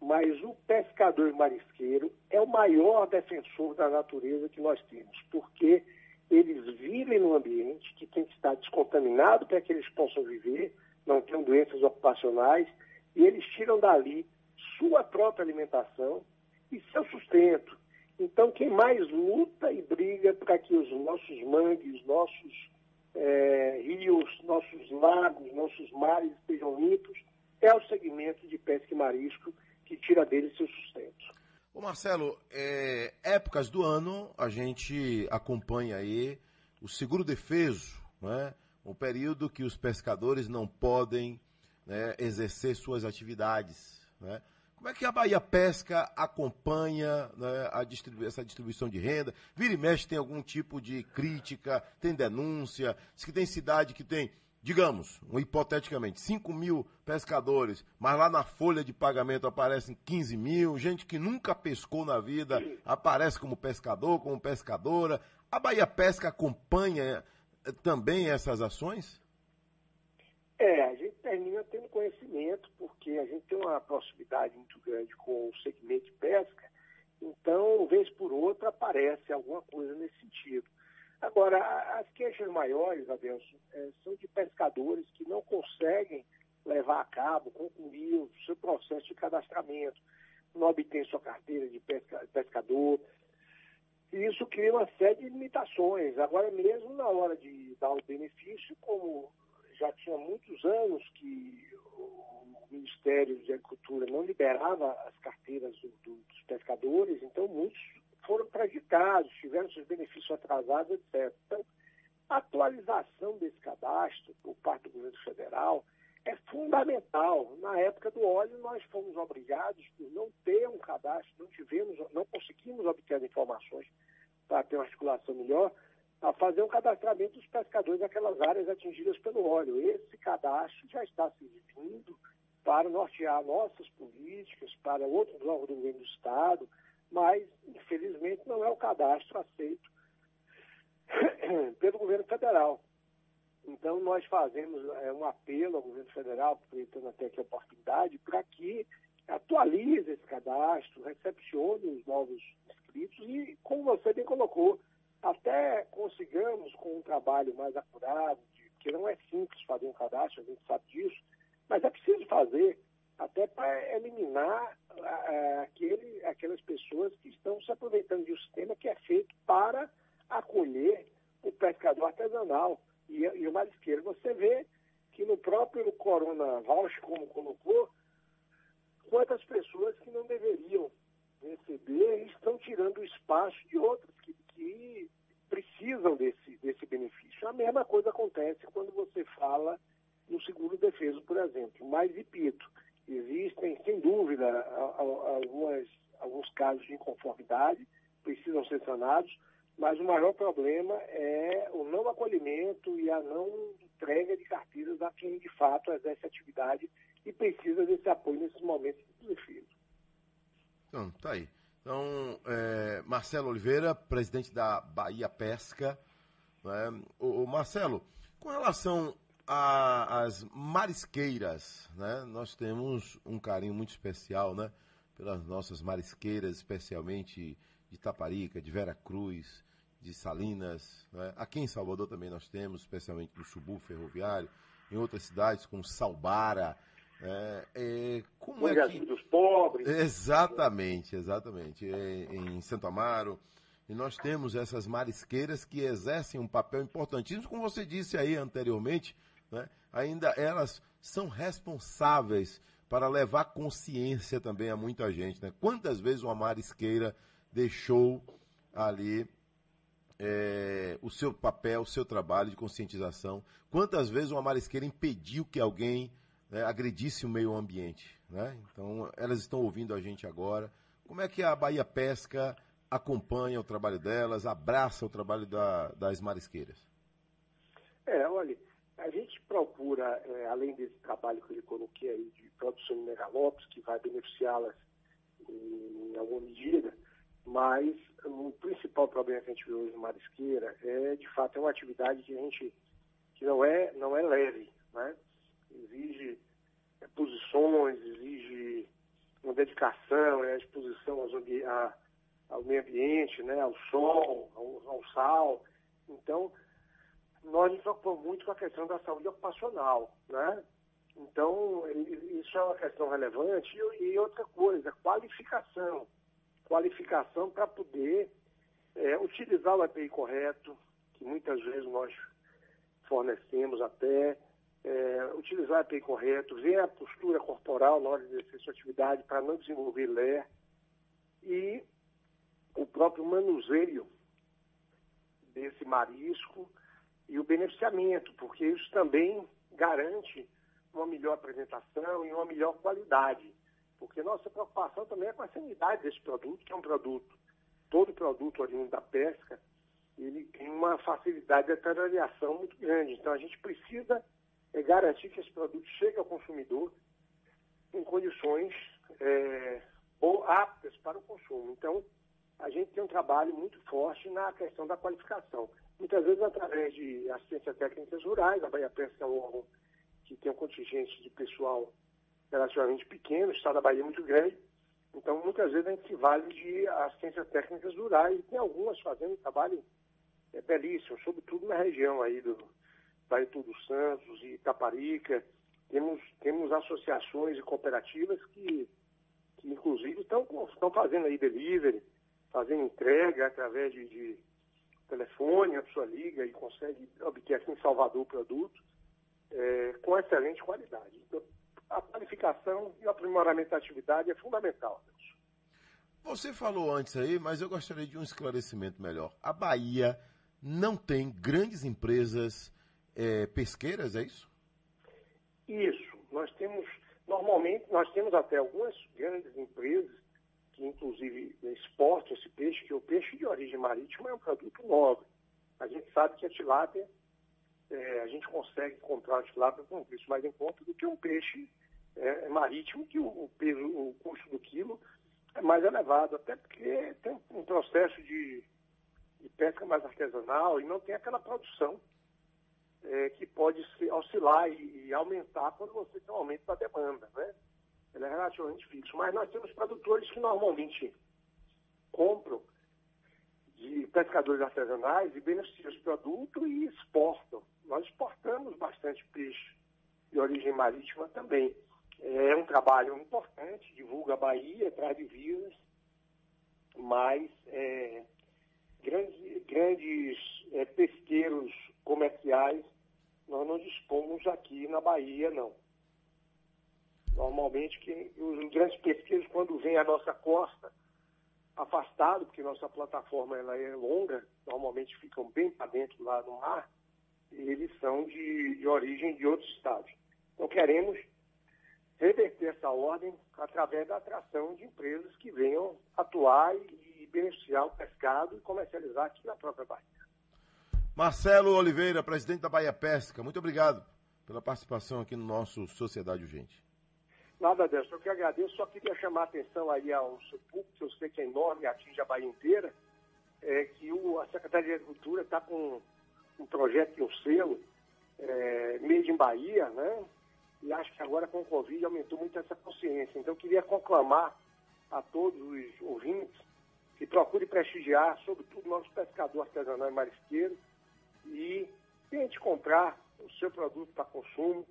mas o pescador marisqueiro é o maior defensor da natureza que nós temos, porque eles vivem num ambiente que tem que estar descontaminado para que eles possam viver, não tenham doenças ocupacionais, e eles tiram dali sua própria alimentação e seu sustento. Então, quem mais luta e briga para que os nossos mangues, nossos é, rios, nossos lagos, nossos mares estejam limpos, é o segmento de pesca e marisco que tira dele seu sustento. Ô Marcelo, é, épocas do ano a gente acompanha aí o seguro defeso, né? um período que os pescadores não podem né, exercer suas atividades. Né? Como é que a Bahia Pesca acompanha né, distribu essa distribuição de renda? Vira e mexe tem algum tipo de crítica, tem denúncia, diz que tem cidade que tem digamos, um, hipoteticamente, 5 mil pescadores, mas lá na folha de pagamento aparecem 15 mil, gente que nunca pescou na vida aparece como pescador, como pescadora. A Bahia Pesca acompanha eh, também essas ações? É, a gente termina tendo conhecimento, porque a gente tem uma proximidade muito grande com o segmento de pesca, então, vez por outra, aparece alguma coisa nesse sentido. Agora, as queixas maiores, Adelson, é, são de pescadores que não conseguem levar a cabo, concluir o seu processo de cadastramento, não obtém sua carteira de pesca, pescador. E isso cria uma série de limitações. Agora mesmo, na hora de dar o benefício, como já tinha muitos anos que o Ministério de Agricultura não liberava as carteiras do, do, dos pescadores, então muitos foram prejudicados, tiveram seus benefícios atrasados, etc. Então, a atualização desse cadastro por parte do governo federal é fundamental. Na época do óleo, nós fomos obrigados, por não ter um cadastro, não tivemos, não conseguimos obter as informações para ter uma articulação melhor, a fazer um cadastramento dos pescadores daquelas áreas atingidas pelo óleo. Esse cadastro já está servindo para nortear nossas políticas, para outros órgãos do governo do Estado, mas, infelizmente, não é o cadastro aceito pelo governo federal. Então, nós fazemos é, um apelo ao governo federal, aproveitando até aqui a oportunidade, para que atualize esse cadastro, recepcione os novos inscritos e, como você bem colocou, até consigamos, com um trabalho mais apurado, que não é simples fazer um cadastro, a gente sabe disso, mas é preciso fazer até para eliminar uh, aquele, aquelas pessoas que estão se aproveitando de um sistema que é feito para acolher o pescador artesanal e, e o marisqueiro. Você vê que no próprio Corona Voucher, como colocou, quantas pessoas que não deveriam receber estão tirando o espaço de outras que, precisam desse, desse benefício. A mesma coisa acontece quando você fala no seguro defeso, por exemplo. Mas, repito, Existem, sem dúvida, algumas, alguns casos de inconformidade, precisam ser sanados, mas o maior problema é o não acolhimento e a não entrega de carteiras a quem de fato exerce atividade e precisa desse apoio nesses momentos de desafio. Então, tá aí. Então, é, Marcelo Oliveira, presidente da Bahia Pesca. Né? O, Marcelo, com relação as marisqueiras, né? Nós temos um carinho muito especial, né? Pelas nossas marisqueiras, especialmente de Taparica, de Vera Cruz, de Salinas. Né? Aqui em Salvador também nós temos, especialmente no Chubu Ferroviário, em outras cidades como Salbara. É, é, como é que... dos pobres. Exatamente, exatamente. É, em Santo Amaro. E nós temos essas marisqueiras que exercem um papel importantíssimo, como você disse aí anteriormente, né, ainda elas são responsáveis para levar consciência também a muita gente. Né? Quantas vezes uma marisqueira deixou ali é, o seu papel, o seu trabalho de conscientização? Quantas vezes uma marisqueira impediu que alguém né, agredisse o meio ambiente? Né? Então, elas estão ouvindo a gente agora. Como é que a Bahia Pesca acompanha o trabalho delas, abraça o trabalho da, das marisqueiras? É, olha, a gente procura, é, além desse trabalho que eu lhe coloquei aí de produção de megalopes, que vai beneficiá-las em, em, alguma medida, mas o principal problema que a gente vê hoje no Marisqueira é, de fato, é uma atividade que a gente, que não é, não é leve, né? Exige é, posições, exige uma dedicação é a exposição a- ao meio ambiente, né, ao sol, ao, ao sal. Então, nós nos preocupamos muito com a questão da saúde ocupacional, né? Então, isso é uma questão relevante. E, e outra coisa, qualificação. Qualificação para poder é, utilizar o EPI correto, que muitas vezes nós fornecemos até, é, utilizar EPI correto, ver a postura corporal na hora de exercer sua atividade para não desenvolver LER e o próprio manuseio desse marisco e o beneficiamento, porque isso também garante uma melhor apresentação e uma melhor qualidade. Porque nossa preocupação também é com a sanidade desse produto, que é um produto, todo produto oriundo da pesca, ele tem uma facilidade de deterioração muito grande. Então a gente precisa é, garantir que esse produto chegue ao consumidor em condições é, ou aptas para o consumo. Então, a gente tem um trabalho muito forte na questão da qualificação. Muitas vezes através de assistência técnicas rurais, a Bahia Pesca é um órgão que tem um contingente de pessoal relativamente pequeno, o estado da Bahia é muito grande, então muitas vezes a gente se vale de assistências técnicas rurais, e tem algumas fazendo um trabalho é, belíssimo, sobretudo na região aí do Vale Tudo Santos e Itaparica, temos, temos associações e cooperativas que, que inclusive estão, estão fazendo aí delivery, fazendo entrega através de, de telefone, a pessoa liga e consegue obter aqui em Salvador o produto é, com excelente qualidade. Então, a qualificação e o aprimoramento da atividade é fundamental. Você falou antes aí, mas eu gostaria de um esclarecimento melhor. A Bahia não tem grandes empresas eh, pesqueiras, é isso? Isso. Nós temos, normalmente, nós temos até algumas grandes empresas que, inclusive, exportam esse peixe, que o peixe de origem marítima é um produto nobre. A gente sabe que a tilápia, eh, a gente consegue comprar a tilápia com um preço mais em conta do que um peixe eh, marítimo, que o, o peso, o custo do quilo é mais elevado, até porque tem um processo de, de pesca mais artesanal e não tem aquela produção é, que pode se, oscilar e, e aumentar quando você tem um aumento da demanda, né? Ele é relativamente fixo. Mas nós temos produtores que normalmente compram de pescadores artesanais e beneficiam esse produto e exportam. Nós exportamos bastante peixe de origem marítima também. É um trabalho importante, divulga a Bahia, traz divisas, mas é, grandes, grandes é, pesqueiros comerciais nós não dispomos aqui na Bahia, não. Normalmente, que, os grandes pesqueiros, quando vêm à nossa costa, afastado, porque nossa plataforma ela é longa, normalmente ficam bem para dentro lá no mar, e eles são de, de origem de outros estados. Então, queremos reverter essa ordem através da atração de empresas que venham atuar e, e beneficiar o pescado e comercializar aqui na própria Bahia. Marcelo Oliveira, presidente da Bahia Pesca, muito obrigado pela participação aqui no nosso Sociedade Urgente. Nada dessa, eu que agradeço, só queria chamar a atenção aí ao seu público, que eu sei que é enorme atinge a Bahia inteira, é que o, a Secretaria de Agricultura está com um projeto e um selo, é, Made in Bahia, né? E acho que agora com o Covid aumentou muito essa consciência. Então eu queria conclamar a todos os ouvintes que procure prestigiar, sobretudo nosso pescador artesanal e marisqueiro, e tente comprar o seu produto para consumo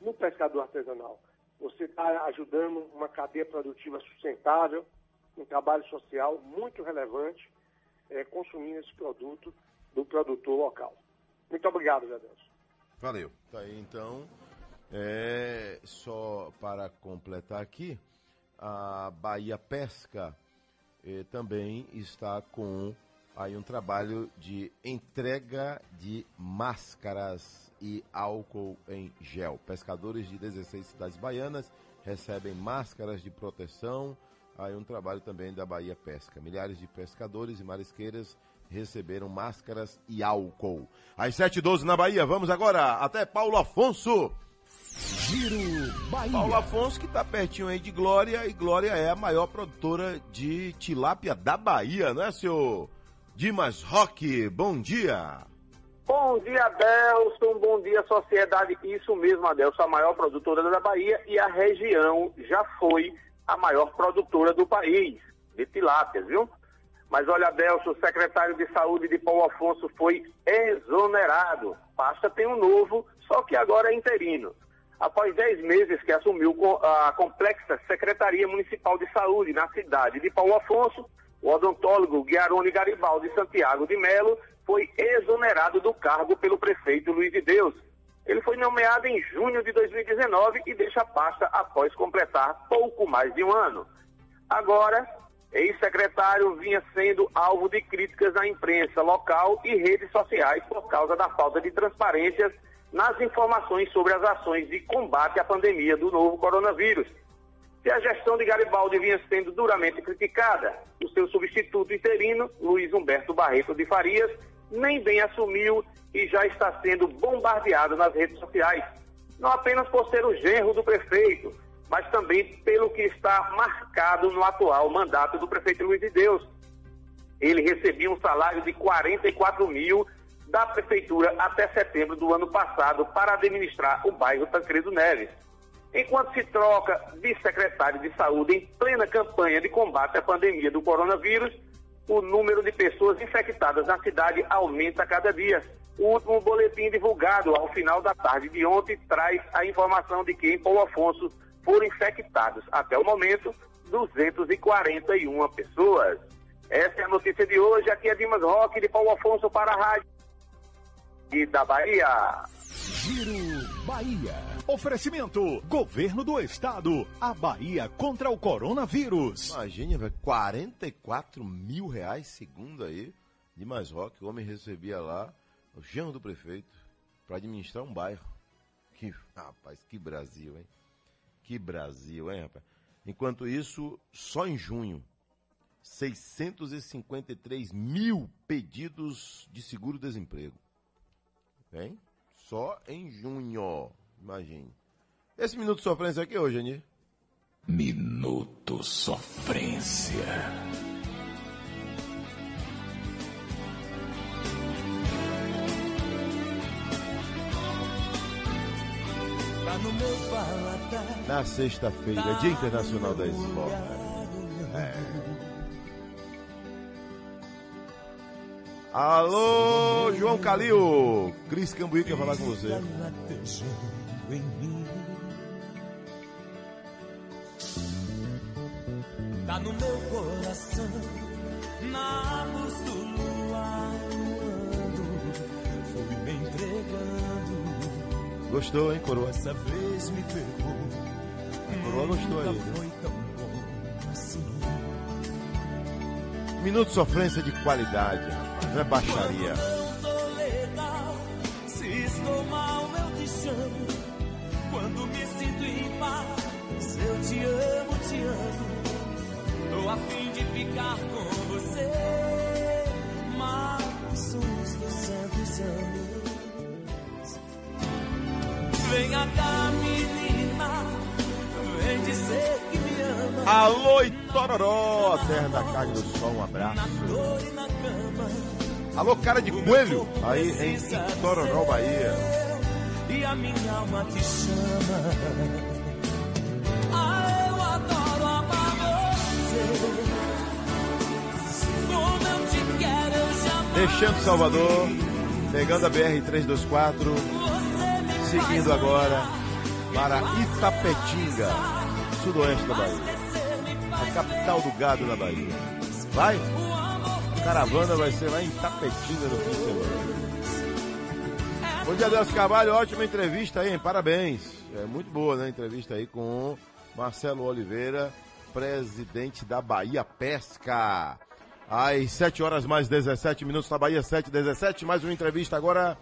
no pescador artesanal. Você está ajudando uma cadeia produtiva sustentável, um trabalho social muito relevante, é, consumindo esse produto do produtor local. Muito obrigado, Deus. Valeu. Tá aí então. É, só para completar aqui, a Bahia Pesca eh, também está com aí um trabalho de entrega de máscaras e álcool em gel. Pescadores de 16 cidades baianas recebem máscaras de proteção. Aí um trabalho também da Bahia Pesca. Milhares de pescadores e marisqueiras receberam máscaras e álcool. Às 7h12 na Bahia, vamos agora até Paulo Afonso. Giro Bahia. Paulo Afonso que está pertinho aí de Glória e Glória é a maior produtora de tilápia da Bahia, não é, senhor Dimas Roque? Bom dia. Bom dia, Adelson. Bom dia, sociedade. Isso mesmo, Adelson, a maior produtora da Bahia e a região já foi a maior produtora do país de tilápias, viu? Mas olha, Adelson, o secretário de saúde de Paulo Afonso foi exonerado. Pasta tem um novo, só que agora é interino. Após 10 meses que assumiu a complexa Secretaria Municipal de Saúde na cidade de Paulo Afonso, o odontólogo Guiarone Garibaldi Santiago de Melo foi exonerado do cargo pelo prefeito Luiz de Deus. Ele foi nomeado em junho de 2019 e deixa a pasta após completar pouco mais de um ano. Agora, ex-secretário vinha sendo alvo de críticas na imprensa local e redes sociais por causa da falta de transparência nas informações sobre as ações de combate à pandemia do novo coronavírus. Se a gestão de Garibaldi vinha sendo duramente criticada, o seu substituto interino, Luiz Humberto Barreto de Farias, nem bem assumiu e já está sendo bombardeado nas redes sociais. Não apenas por ser o genro do prefeito, mas também pelo que está marcado no atual mandato do prefeito Luiz de Deus. Ele recebia um salário de 44 mil da prefeitura até setembro do ano passado para administrar o bairro Tancredo Neves. Enquanto se troca de secretário de saúde em plena campanha de combate à pandemia do coronavírus, o número de pessoas infectadas na cidade aumenta a cada dia. O último boletim divulgado ao final da tarde de ontem traz a informação de que em Paulo Afonso foram infectados, até o momento, 241 pessoas. Essa é a notícia de hoje. Aqui é Dimas Roque, de Paulo Afonso para a Rádio e da Bahia. Giro Bahia. Oferecimento: Governo do Estado. A Bahia contra o coronavírus. Imagine, velho, 44 mil reais, segundo aí, de mais rock. O homem recebia lá, o genro do prefeito, para administrar um bairro. Que, rapaz, que Brasil, hein? Que Brasil, hein, rapaz? Enquanto isso, só em junho, 653 mil pedidos de seguro-desemprego. Hein? Só em junho, imagine. Esse minuto de sofrência aqui hoje, Anir? Minuto Sofrência. Paladar. Na sexta-feira, Dia Internacional da Escola. É. Alô, João Calil! Cris Cambuí quer falar com você. Tá no meu coração, na luz do luar, fui me entregando. Gostou, hein, Coroa? Dessa vez me pegou. Coroa gostou aí, foi tão bom assim. Minuto de sofrência de qualidade, rapaz. Não é baixaria. Tô legal, se estou mal eu te chamo. Quando me sinto em paz, eu te amo, te amo. Tô a fim de ficar com você, mas somos duzentos anos. Venha cá, menina, vem dizer que me ama. Alô, Itororó, terra da carne do sol, um abraço. Alô, cara de coelho, aí em Itororó, Bahia. e a minha alma te chama. Ah, eu adoro amar você. Como eu te quero, eu jamais. Deixando Salvador, pegando a BR-324, seguindo agora para Itapetinga, sudoeste da Bahia. A capital do gado na Bahia. Vai? Caravana vai ser lá em Itapetinga no fim de semana. Bom dia, Deus Carvalho. Ótima entrevista aí, hein? Parabéns. É muito boa, né? Entrevista aí com Marcelo Oliveira, presidente da Bahia Pesca. Às 7 horas mais 17 minutos na Bahia, 7 17 Mais uma entrevista agora.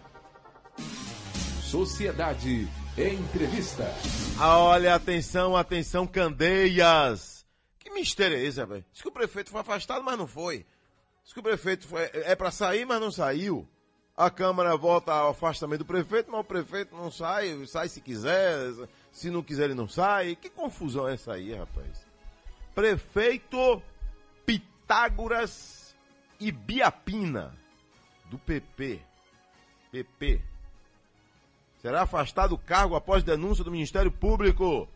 Sociedade Entrevista. Ah, Olha, atenção, atenção, Candeias. Que mistério é esse, velho? Diz que o prefeito foi afastado, mas não foi. Que o prefeito foi, é para sair, mas não saiu. A Câmara volta ao afastamento do prefeito, mas o prefeito não sai, sai se quiser, se não quiser ele não sai. Que confusão é essa aí, rapaz? Prefeito Pitágoras e Biapina, do PP. PP. Será afastado do cargo após denúncia do Ministério Público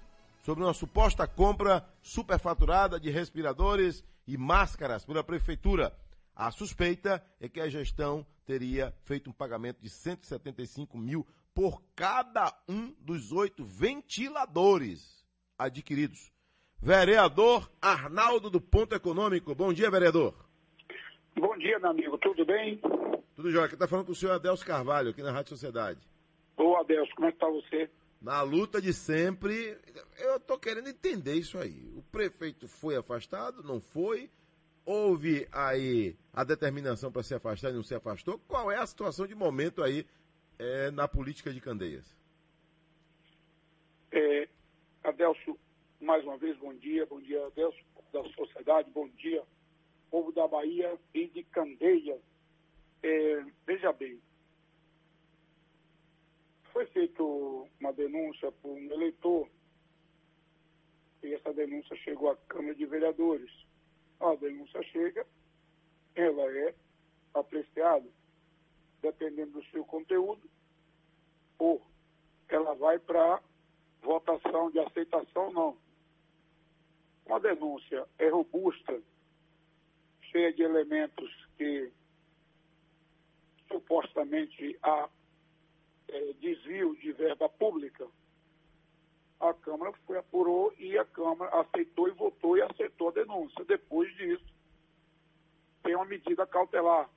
sobre uma suposta compra superfaturada de respiradores e máscaras pela prefeitura. A suspeita é que a gestão teria feito um pagamento de 175 mil por cada um dos oito ventiladores adquiridos. Vereador Arnaldo do Ponto Econômico. Bom dia, vereador. Bom dia, meu amigo. Tudo bem? Tudo jóia. Aqui está falando com o senhor Adelso Carvalho, aqui na Rádio Sociedade. Ô, Adelso, como é que tá você? Na luta de sempre, eu estou querendo entender isso aí. O prefeito foi afastado, não foi? Houve aí a determinação para se afastar e não se afastou? Qual é a situação de momento aí é, na política de Candeias? É, Adelso, mais uma vez, bom dia. Bom dia, Adelso, da sociedade. Bom dia, povo da Bahia e de Candeias. É, veja bem, foi feita uma denúncia por um eleitor e essa denúncia chegou à Câmara de Vereadores. A denúncia chega, ela é apreciada, dependendo do seu conteúdo, ou ela vai para votação de aceitação ou não. Uma denúncia é robusta, cheia de elementos que supostamente há é, desvio de verba pública, a Câmara foi, apurou e a Câmara aceitou e votou e aceitou a denúncia. Depois disso, tem uma medida cautelar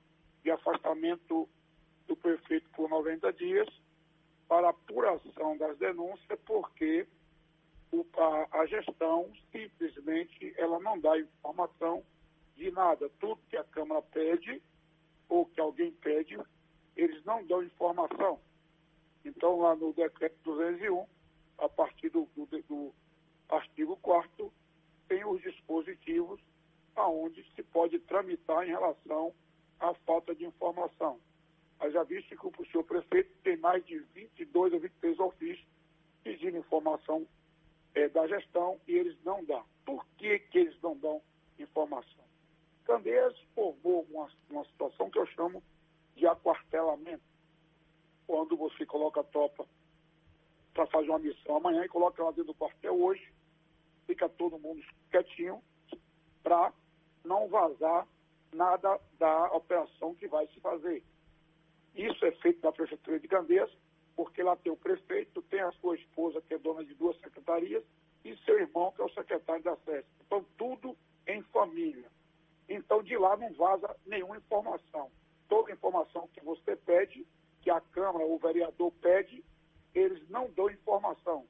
de afastamento do prefeito por 90 dias para apuração das denúncias, porque o, a, a gestão simplesmente ela não dá informação de nada. Tudo que a Câmara pede ou que alguém pede, eles não dão informação. Então, lá no decreto 201, a partir do, do, do artigo 4 tem os dispositivos aonde se pode tramitar em relação à falta de informação. Já visto que o senhor prefeito tem mais de 22 ou 23 ofícios pedindo informação é, da gestão e eles não dão. Por que, que eles não dão informação? Candeias formou uma, uma situação que eu chamo de aquartelamento quando você coloca a tropa para fazer uma missão amanhã e coloca ela dentro do quartel hoje, fica todo mundo quietinho para não vazar nada da operação que vai se fazer. Isso é feito na Prefeitura de Candeias, porque lá tem o prefeito, tem a sua esposa, que é dona de duas secretarias, e seu irmão, que é o secretário da SESC. Então, tudo em família. Então, de lá não vaza nenhuma informação. Toda informação que você pede, que a Câmara, o vereador pede, eles não dão informação.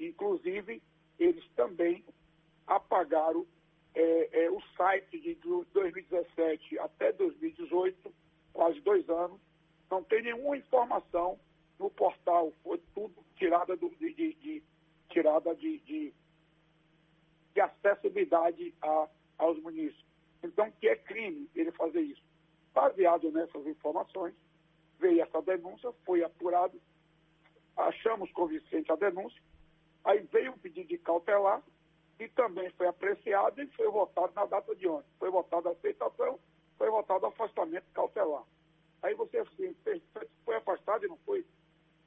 Inclusive, eles também apagaram é, é, o site de 2017 até 2018, quase dois anos, não tem nenhuma informação no portal, foi tudo tirada do, de, de, de, tirada de, de, de acessibilidade a, aos municípios. Então, que é crime ele fazer isso. Baseado nessas informações, veio essa denúncia, foi apurado, achamos convincente a denúncia, aí veio o pedido de cautelar e também foi apreciado e foi votado na data de ontem. Foi votado a aceitação, foi votado afastamento cautelar. Aí você assim, foi afastado e não foi.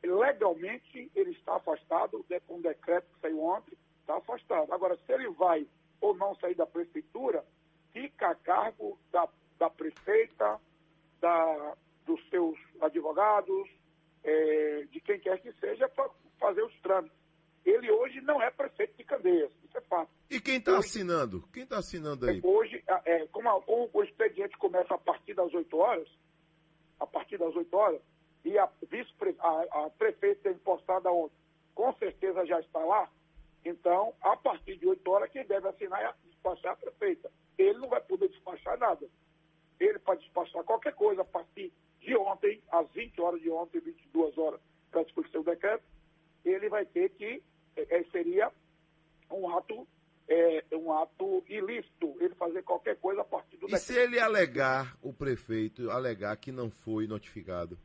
Legalmente ele está afastado, com um decreto que saiu ontem, está afastado. Agora, se ele vai ou não sair da prefeitura, fica a cargo da, da prefeita, da, dos seus advogados, é, de quem quer que seja, para fazer os trâmites. Ele hoje não é prefeito de Candeias, isso é fato. E quem está assinando? Quem está assinando aí? Hoje, é, como, a, como, o expediente começa a partir das 8 horas, a partir das 8 horas, e a, vice a, a prefeita tem postado ontem, com certeza já está lá, então, a partir de 8 horas, quem deve assinar é despachar a prefeita. Ele não vai poder despachar nada. Ele pode despachar qualquer coisa a partir de ontem, às 20 horas de ontem, 22 horas, para discutir o decreto, ele vai ter que, é, seria um ato, é, um ato ilícito, ele fazer qualquer coisa a partir do e decreto. E se ele alegar, o prefeito, alegar que não foi notificado?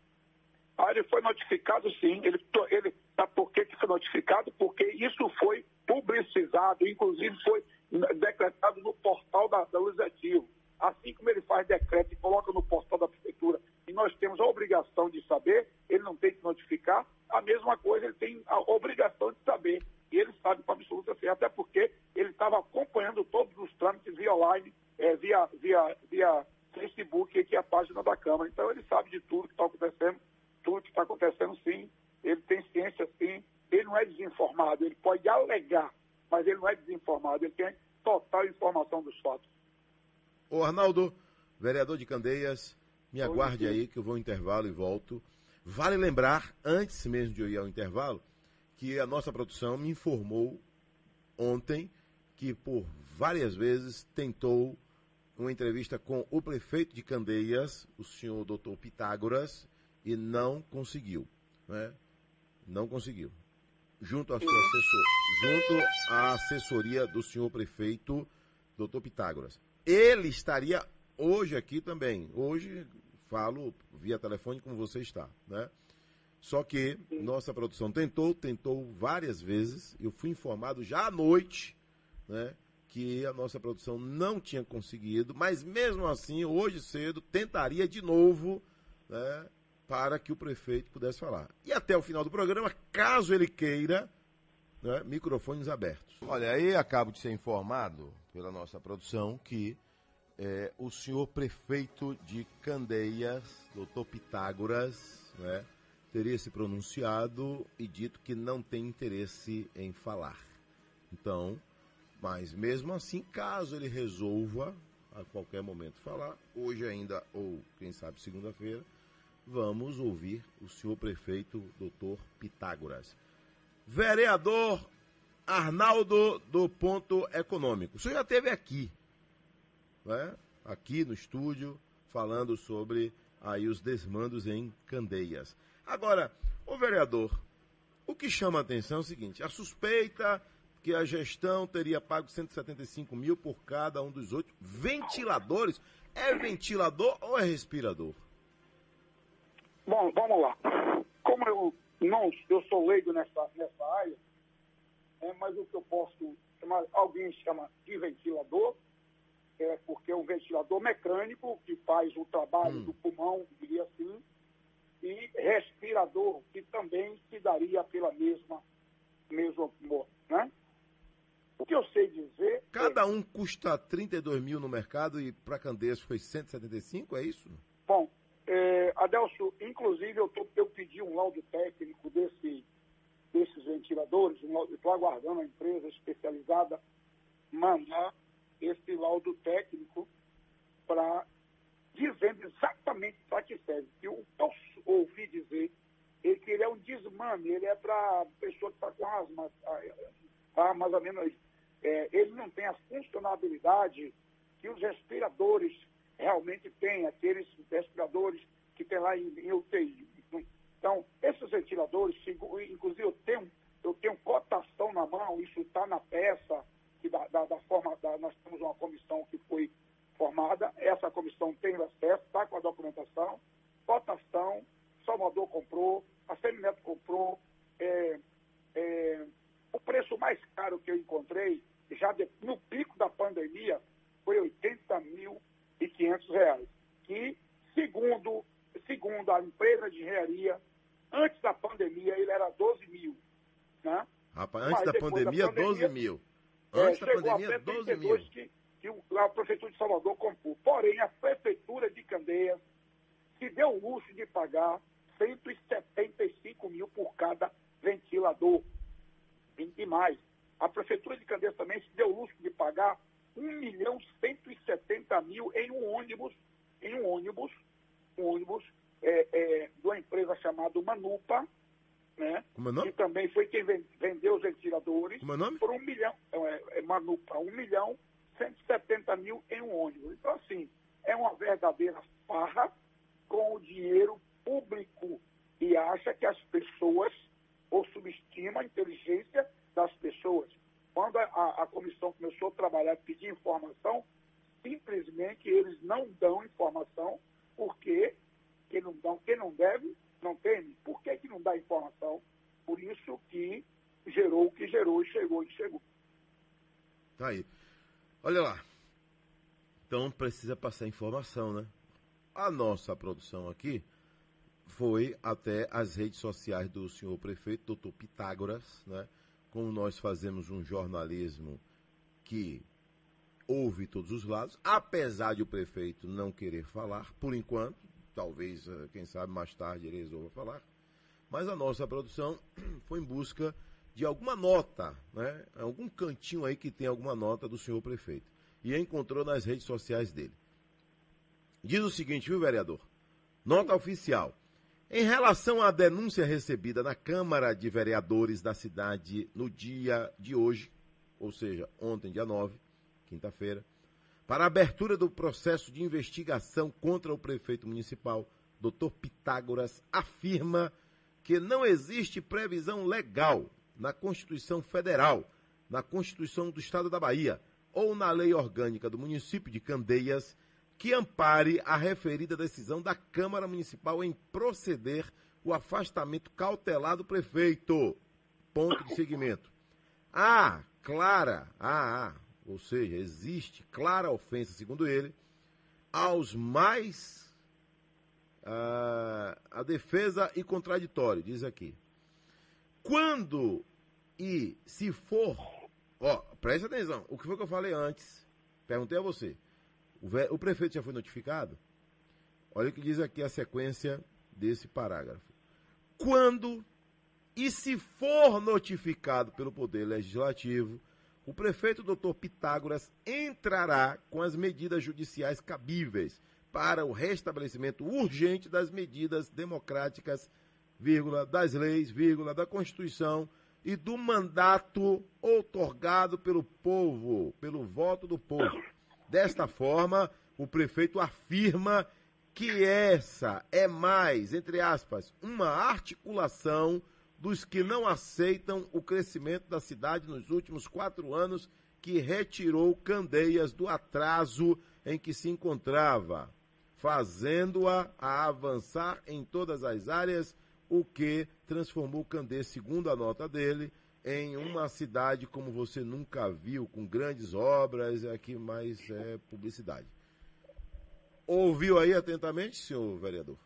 Ah, ele foi notificado sim, ele, ele tá, por que, que foi notificado? Porque isso foi publicizado, inclusive foi decretado no portal da, da Legislativo. Assim como ele faz decreto e coloca no portal da Prefeitura e nós temos a obrigação de saber, ele não tem que notificar, a mesma coisa ele tem a obrigação de saber. E ele sabe com absoluta você, até porque ele estava acompanhando todos os trâmites via online, é, via, via, via Facebook, aqui é a página da Câmara. Então ele sabe de tudo que está acontecendo, tudo que está acontecendo sim, ele tem ciência sim, ele não é desinformado, ele pode alegar, mas ele não é desinformado, ele tem total informação dos fatos. Ô Arnaldo, vereador de Candeias, me aguarde aí que eu vou ao intervalo e volto. Vale lembrar, antes mesmo de eu ir ao intervalo, que a nossa produção me informou ontem que por várias vezes tentou uma entrevista com o prefeito de Candeias, o senhor doutor Pitágoras, e não conseguiu. Né? Não conseguiu. Junto assessor... Junto à assessoria do senhor prefeito, doutor Pitágoras. Ele estaria hoje aqui também. Hoje falo via telefone como você está, né? Só que nossa produção tentou, tentou várias vezes. Eu fui informado já à noite, né, que a nossa produção não tinha conseguido, mas mesmo assim, hoje cedo, tentaria de novo, né, para que o prefeito pudesse falar. E até o final do programa, caso ele queira, né, microfones abertos. Olha, aí acabo de ser informado pela nossa produção que é, o senhor prefeito de Candeias, doutor Pitágoras, né, teria se pronunciado e dito que não tem interesse em falar. Então, mas mesmo assim, caso ele resolva a qualquer momento falar, hoje ainda, ou quem sabe segunda-feira, vamos ouvir o senhor prefeito, doutor Pitágoras. Vereador Arnaldo do Ponto Econômico. O senhor já esteve aqui, né? aqui no estúdio, falando sobre aí os desmandos em Candeias. Agora, o vereador, o que chama a atenção é o seguinte: a suspeita que a gestão teria pago 175 mil por cada um dos oito ventiladores. É ventilador ou é respirador? Bom, vamos lá. Como eu não, eu sou leigo nessa, nessa área, é, mas o que eu posso chamar, alguém chama de ventilador, é porque é um ventilador mecânico que faz o trabalho Hum. do pulmão, diria assim, e respirador, que também se daria pela mesma, mesmo né? O que eu sei dizer Cada um custa 32 mil no mercado e para Candeias foi 175, é isso? Bom, é, Adelso, inclusive eu, tô, eu pedi um laudo técnico desse, desses ventiladores, um laudo- eu estou aguardando a empresa especializada mandar esse laudo técnico para dizendo exatamente para que serve. Eu posso ouvir dizer é que ele é um desmame, ele é para pessoa que está com asma, tá, mais ou menos. É, ele não tem a funcionalidade que os respiradores realmente têm, aqueles respiradores que tem lá em, em UTI. Então, esses ventiladores, inclusive eu tenho, eu tenho cotação na mão, isso está na peça, que da, da, da forma, da- nós temos uma comissão que foi formada, essa comissão tem acesso, está com a documentação, cotação, Salvador comprou, a Semineto comprou, é, é, o preço mais caro que eu encontrei, já de- no pico da pandemia, foi 80 mil e 500 reais. Que, segundo, segundo a empresa de engenharia, antes da pandemia ele era 12 mil. Né? Rapaz, antes da depois da pandemia, pandemia, 12 mil. É, Antes da chegou pandemia, até 12 32 mil. Que, que a Prefeitura de Salvador comprou. Porém, a Prefeitura de Candeias se deu o luxo de pagar 175 mil por cada ventilador. E mais. A Prefeitura de Candeias também se deu o luxo de pagar 1 milhão 170 mil em um ônibus, em um ônibus, um ônibus é, é, de uma empresa chamada Manupa, né? É que também foi quem ven- vendeu os ventiladores é por um milhão, é, é Manupa, um milhão 170 mil em um ônibus. Então, assim, é uma verdadeira farra com o dinheiro público e acha que as pessoas, ou subestima a inteligência das pessoas. Quando a, a- a comissão começou a trabalhar, pedir informação, simplesmente eles não dão informação, porque quem não, dão, quem não deve, não teme. Por que, que não dá informação? Por isso que gerou o que gerou e chegou e chegou. Tá aí. Olha lá. Então precisa passar informação, né? A nossa produção aqui foi até as redes sociais do senhor prefeito, doutor Pitágoras, né? como nós fazemos um jornalismo que ouve todos os lados, apesar de o prefeito não querer falar, por enquanto, talvez, eh, quem sabe, mais tarde ele resolva falar, mas a nossa produção foi em busca de alguma nota, né? algum cantinho aí que tem alguma nota do senhor prefeito. E encontrou nas redes sociais dele. Diz o seguinte, viu, vereador? Nota oficial. Em relação à denúncia recebida na Câmara de Vereadores da cidade no dia de hoje, ou seja, ontem, dia 9, quinta-feira, para a abertura do processo de investigação contra o prefeito municipal, Dr. Pitágoras afirma que não existe previsão legal na Constituição Federal, na Constituição do Estado da Bahia ou na lei orgânica do município de Candeias que ampare a referida decisão da Câmara Municipal em proceder o afastamento cautelar do prefeito. Ponto de seguimento. Há clara, há, ou seja, existe clara ofensa, segundo ele, aos mais uh, a defesa e contraditório, diz aqui. Quando e se for, ó, preste atenção, o que foi que eu falei antes? Perguntei a você. O, o prefeito já foi notificado? Olha o que diz aqui a sequência desse parágrafo. Quando e se for notificado pelo Poder Legislativo, o prefeito Dr. Pitágoras entrará com as medidas judiciais cabíveis para o restabelecimento urgente das medidas democráticas, vírgula, das leis, vírgula, da Constituição e do mandato outorgado pelo povo, pelo voto do povo. Desta forma, o prefeito afirma que essa é mais, entre aspas, uma articulação dos que não aceitam o crescimento da cidade nos últimos quatro anos, que retirou Candeias do atraso em que se encontrava, fazendo-a avançar em todas as áreas, o que transformou Candeias, segundo a nota dele, em uma cidade como você nunca viu, com grandes obras, aqui mais é publicidade. Ouviu aí atentamente, senhor vereador?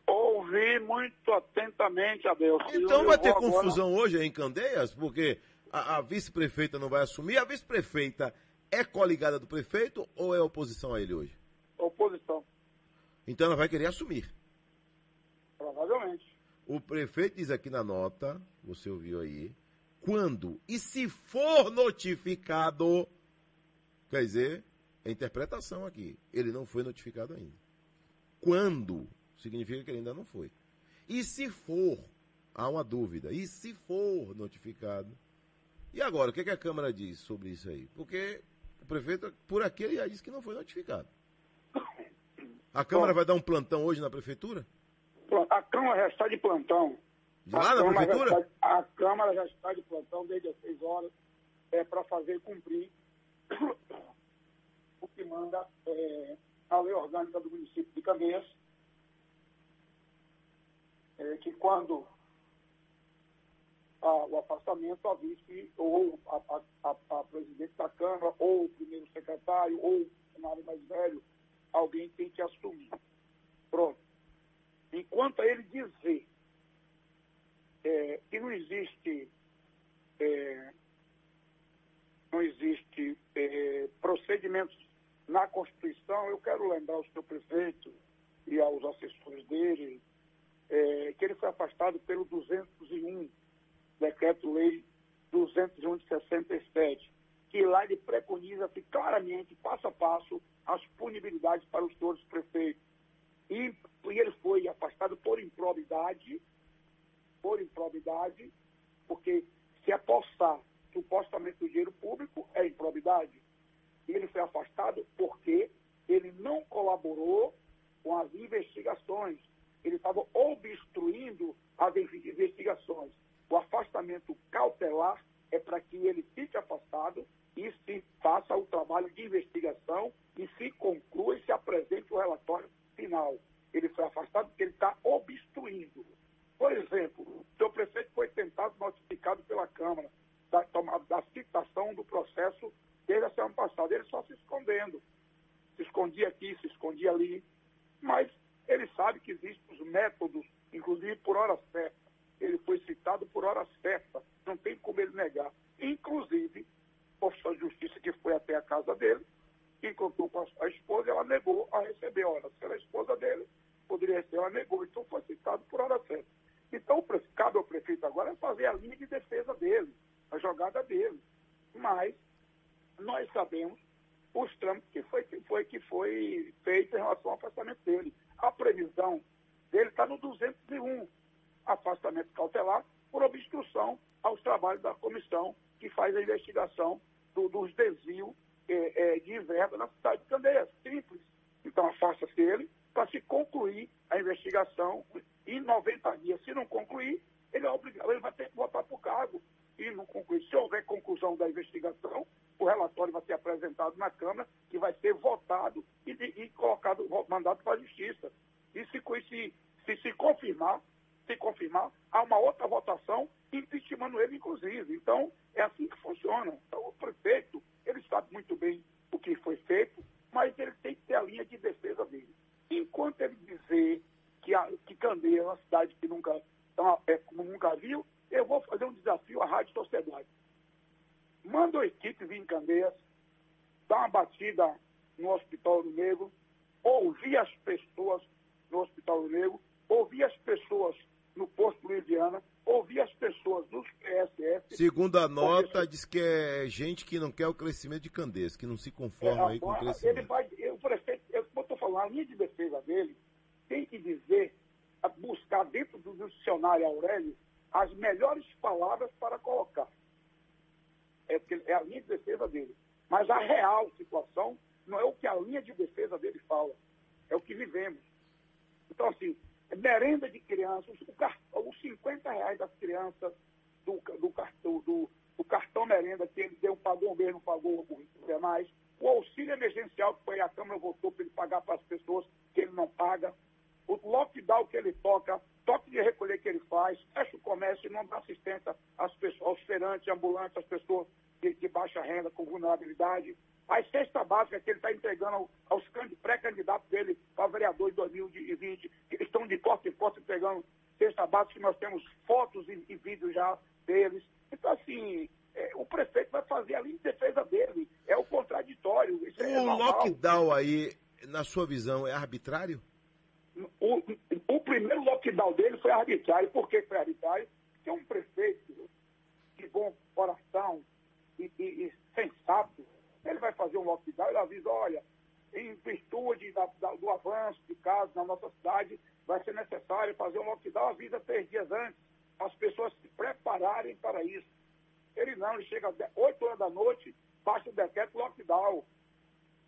Ouvi muito atentamente, Abel. Então vai ter confusão agora... hoje em Candeias, porque a, a vice-prefeita não vai assumir. A vice-prefeita é coligada do prefeito ou é oposição a ele hoje? Oposição. Então ela vai querer assumir. Provavelmente. O prefeito diz aqui na nota, você ouviu aí, quando e se for notificado, quer dizer, é interpretação aqui. Ele não foi notificado ainda. Quando significa que ele ainda não foi. E se for, há uma dúvida, e se for notificado? E agora, o que, é que a Câmara diz sobre isso aí? Porque o prefeito, por aqui, ele já disse que não foi notificado. A Câmara Bom, vai dar um plantão hoje na Prefeitura? A Câmara já está de plantão. Lá na prefeitura? Está, a Câmara já está de plantão desde as 6 horas é, para fazer cumprir o que manda é, a lei orgânica do município de Candeias, é, que quando a, o afastamento, a vice, ou a, a, a, presidente da Câmara, ou o primeiro secretário, ou o funcionário mais velho, alguém tem que assumir. Pronto. Enquanto ele dizer é, que não existe é, não existe é, procedimentos na Constituição, eu quero lembrar ao senhor prefeito e aos assessores dele é, que ele foi afastado pelo 201, decreto-lei 201 de 67, que lá ele preconiza -se claramente, passo a passo, as punibilidades para os senhores prefeitos. E, e ele foi afastado por improbidade, por improbidade, porque se apostar supostamente o dinheiro público é improbidade. E ele foi afastado porque ele não colaborou com as investigações. Ele estava obstruindo as investigações. O afastamento cautelar é para que ele fique afastado e se faça o trabalho de investigação e se conclua e se apresente o relatório final. Ele foi afastado porque ele está obstruindo. Por exemplo, o seu prefeito foi tentado notificado pela Câmara da, da citação do processo desde a semana passada. Ele só se escondendo. Se escondia aqui, se escondia ali. Mas ele sabe que existem os métodos, inclusive por hora certa. ele foi citado por hora certa, não tem como ele negar. Inclusive, o oficial de justiça que foi até a casa dele, encontrou com a, esposa, ela negou a receber. Ora, se era a esposa dele, poderia receber, ela negou. Então foi citado por hora certa. Então, cabe ao prefeito agora fazer a linha de defesa dele, a jogada dele. Mas nós sabemos os trâmites que foi, que foi, que foi feito em relação ao afastamento dele. A previsão dele está no 201, afastamento cautelar por obstrução aos trabalhos da comissão que faz a investigação do- dos desvios eh, eh, de verba na cidade de Candeias. Simples. Então, afasta-se ele para se concluir a investigação em 90 dias. Se não concluir, ele, é obrigado, ele vai ter que voltar para o cargo e não concluir. Se houver conclusão da investigação, o relatório vai ser apresentado na Câmara, que vai ser votado e, e colocado, mandado para a Justiça. E se, se, se, se confirmar, se confirmar, há uma outra votação impeachmentando ele, inclusive. Então, é assim que funciona. Então, o prefeito, ele sabe muito bem o que foi feito, mas ele tem que ter a linha de defesa dele. Enquanto ele dizer que, a, que Candeia é uma cidade que nunca, é, nunca viu, eu vou fazer um desafio à Rádio Sociedade. Manda a equipe vir em Candeias, dá uma batida no Hospital do Negro, ouvir as pessoas no Hospital do Negro, ouvir as pessoas no Posto Louisiana, ouvir as pessoas nos PSF. Segundo a nota, diz que é gente que não quer o crescimento de Candeias, que não se conforma aí com o Agora, ele crescimento. vai, eu, o prefeito, eu, estou falando, a linha de defesa dele tem que dizer, buscar dentro do dicionário Aurélio as melhores palavras para colocar. É, é a linha de defesa dele. Mas a real situação não é o que a linha de defesa dele fala, é o que vivemos. Então, assim, merenda de crianças, o car- os 50 reais das crianças do, do, cartão, do, do cartão merenda que ele deu, pagou o não pagou o demais, o auxílio emergencial que foi a Câmara votou para ele pagar para as pessoas que ele não paga, o lockdown que ele toca, toque de recolher que ele faz, fecha o comércio e não dá assistência às pessoas, aos feirantes, ambulantes, às pessoas de, de baixa renda, com vulnerabilidade. A cesta básica que ele está entregando ao- aos candi- pré-candidatos dele para vereador em 2020, que estão de porta em porta entregando cesta básica, que nós temos fotos e, e vídeos já deles. Então, assim, é, o prefeito vai fazer a linha de defesa dele. É o contraditório. É O normal. lockdown aí, na sua visão, é arbitrário? O, o primeiro lockdown dele foi arbitrário. Por que foi arbitrário? Porque um prefeito de bom coração e, e, e sensato, ele vai fazer um lockdown, ele avisa, olha, em virtude da- da- do avanço de casos na nossa cidade, vai ser necessário fazer um lockdown, avisa três dias antes, as pessoas se prepararem para isso. Ele não, ele chega às 8 horas da noite, baixa o decreto lockdown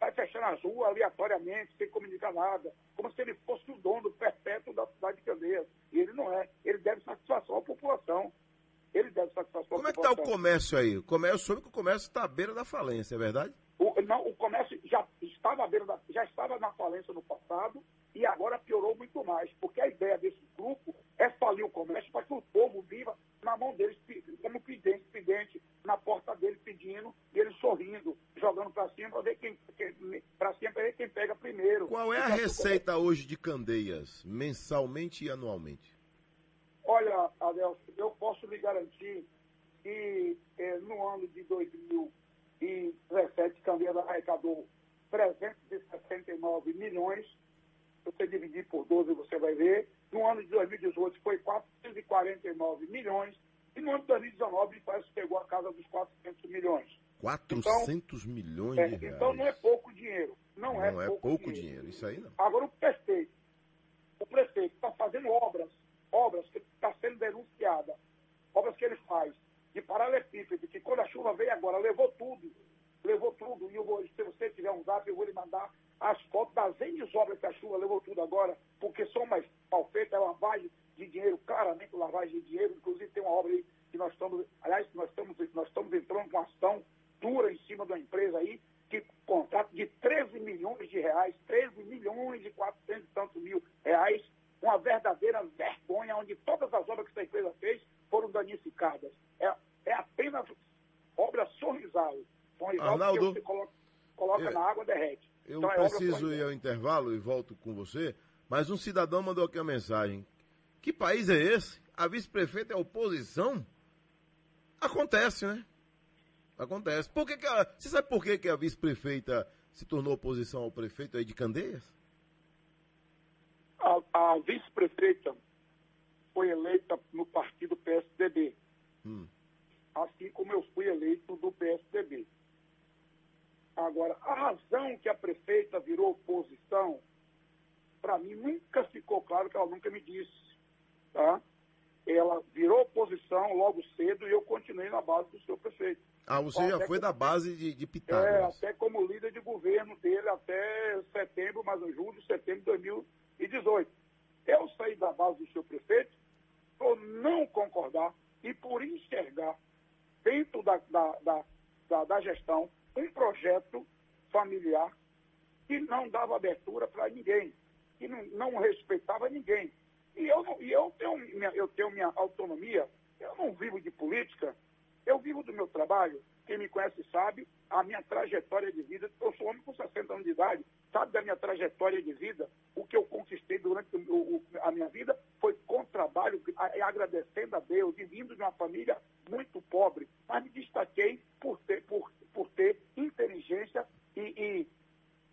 vai fechando as ruas aleatoriamente, sem comunicar nada, como se ele fosse o dono perpétuo da cidade de Candeias. E ele não é. Ele deve satisfação à população. Ele deve satisfação Como à é que tá o população. comércio aí? O comércio, eu soube que o comércio está à beira da falência, é verdade? O, não, o comércio já estava, à beira da- já estava na falência no passado e agora piorou muito mais, porque a ideia desse grupo é falir o comércio para que o povo viva na mão deles, como pedente, pedente, na porta dele pedindo, e ele sorrindo, jogando para cima para ver quem, para cima ver quem pega primeiro. Qual é a receita hoje de Candeias, mensalmente e anualmente? Olha, Adelson, eu posso lhe garantir que eh, no ano de 2017, Candeias arrecadou 369 milhões. Se você dividir por 12, você vai ver. No ano de 2018 foi 449 milhões. E no ano de 2019 parece que chegou a casa dos 400 milhões. 400 milhões É, de reais. então não é pouco dinheiro. Não, Não é, é pouco, pouco dinheiro. dinheiro, isso aí não. Agora o prefeito, o prefeito está fazendo obras, obras que está sendo denunciada, obras que ele faz de paralelepípedo, que quando a chuva veio agora, levou tudo, levou tudo. E eu vou, se você tiver um zap, eu vou lhe mandar as fotos das N obras que a chuva levou tudo agora, porque são mais mal feitas, é lavagem de dinheiro, claramente lavagem de dinheiro. Inclusive tem uma obra aí que nós estamos, aliás, nós estamos, nós estamos entrando com uma ação dura em cima da empresa aí, que contrato de 13 milhões de reais, 13 milhões e 400 e tantos mil reais, uma verdadeira vergonha, onde todas as obras que essa empresa fez foram danificadas. É, é apenas obra sorrisal. Sorrisal Arnaldo, porque você coloca, coloca eu- na água, derrete. Eu Então, é preciso ir ao intervalo e volto com você, mas um cidadão mandou aqui uma mensagem. Que país é esse? a vice-prefeita é oposição, acontece, né? Acontece. Por que, que a, você sabe por que, que a vice-prefeita se tornou oposição ao prefeito aí de Candeias? A, a vice-prefeita foi eleita no partido PSDB, Hum. assim como eu fui eleito do PSDB. Agora, a que a prefeita virou oposição, para mim nunca ficou claro que ela nunca me disse. Tá? Ela virou oposição logo cedo e eu continuei na base do seu prefeito. Ah, você já Até foi que- da base de, de É, Pitágoras. até como líder de governo dele até setembro, mais ou julho, setembro de 2018. Eu saí da base do seu prefeito por não concordar e por enxergar dentro da, da, da, da, da gestão um projeto familiar que não dava abertura para ninguém, que não, não respeitava ninguém. E eu, e eu, tenho minha, eu tenho minha autonomia, eu não vivo de política, eu vivo do meu trabalho. Quem me conhece sabe a minha trajetória de vida. Eu sou homem com 60 anos de idade, sabe da minha trajetória de vida. O que eu conquistei durante o- o- a minha vida foi com trabalho, agradecendo a Deus e vindo de uma família muito pobre. Mas me destaquei por ter, por, por ter inteligência e,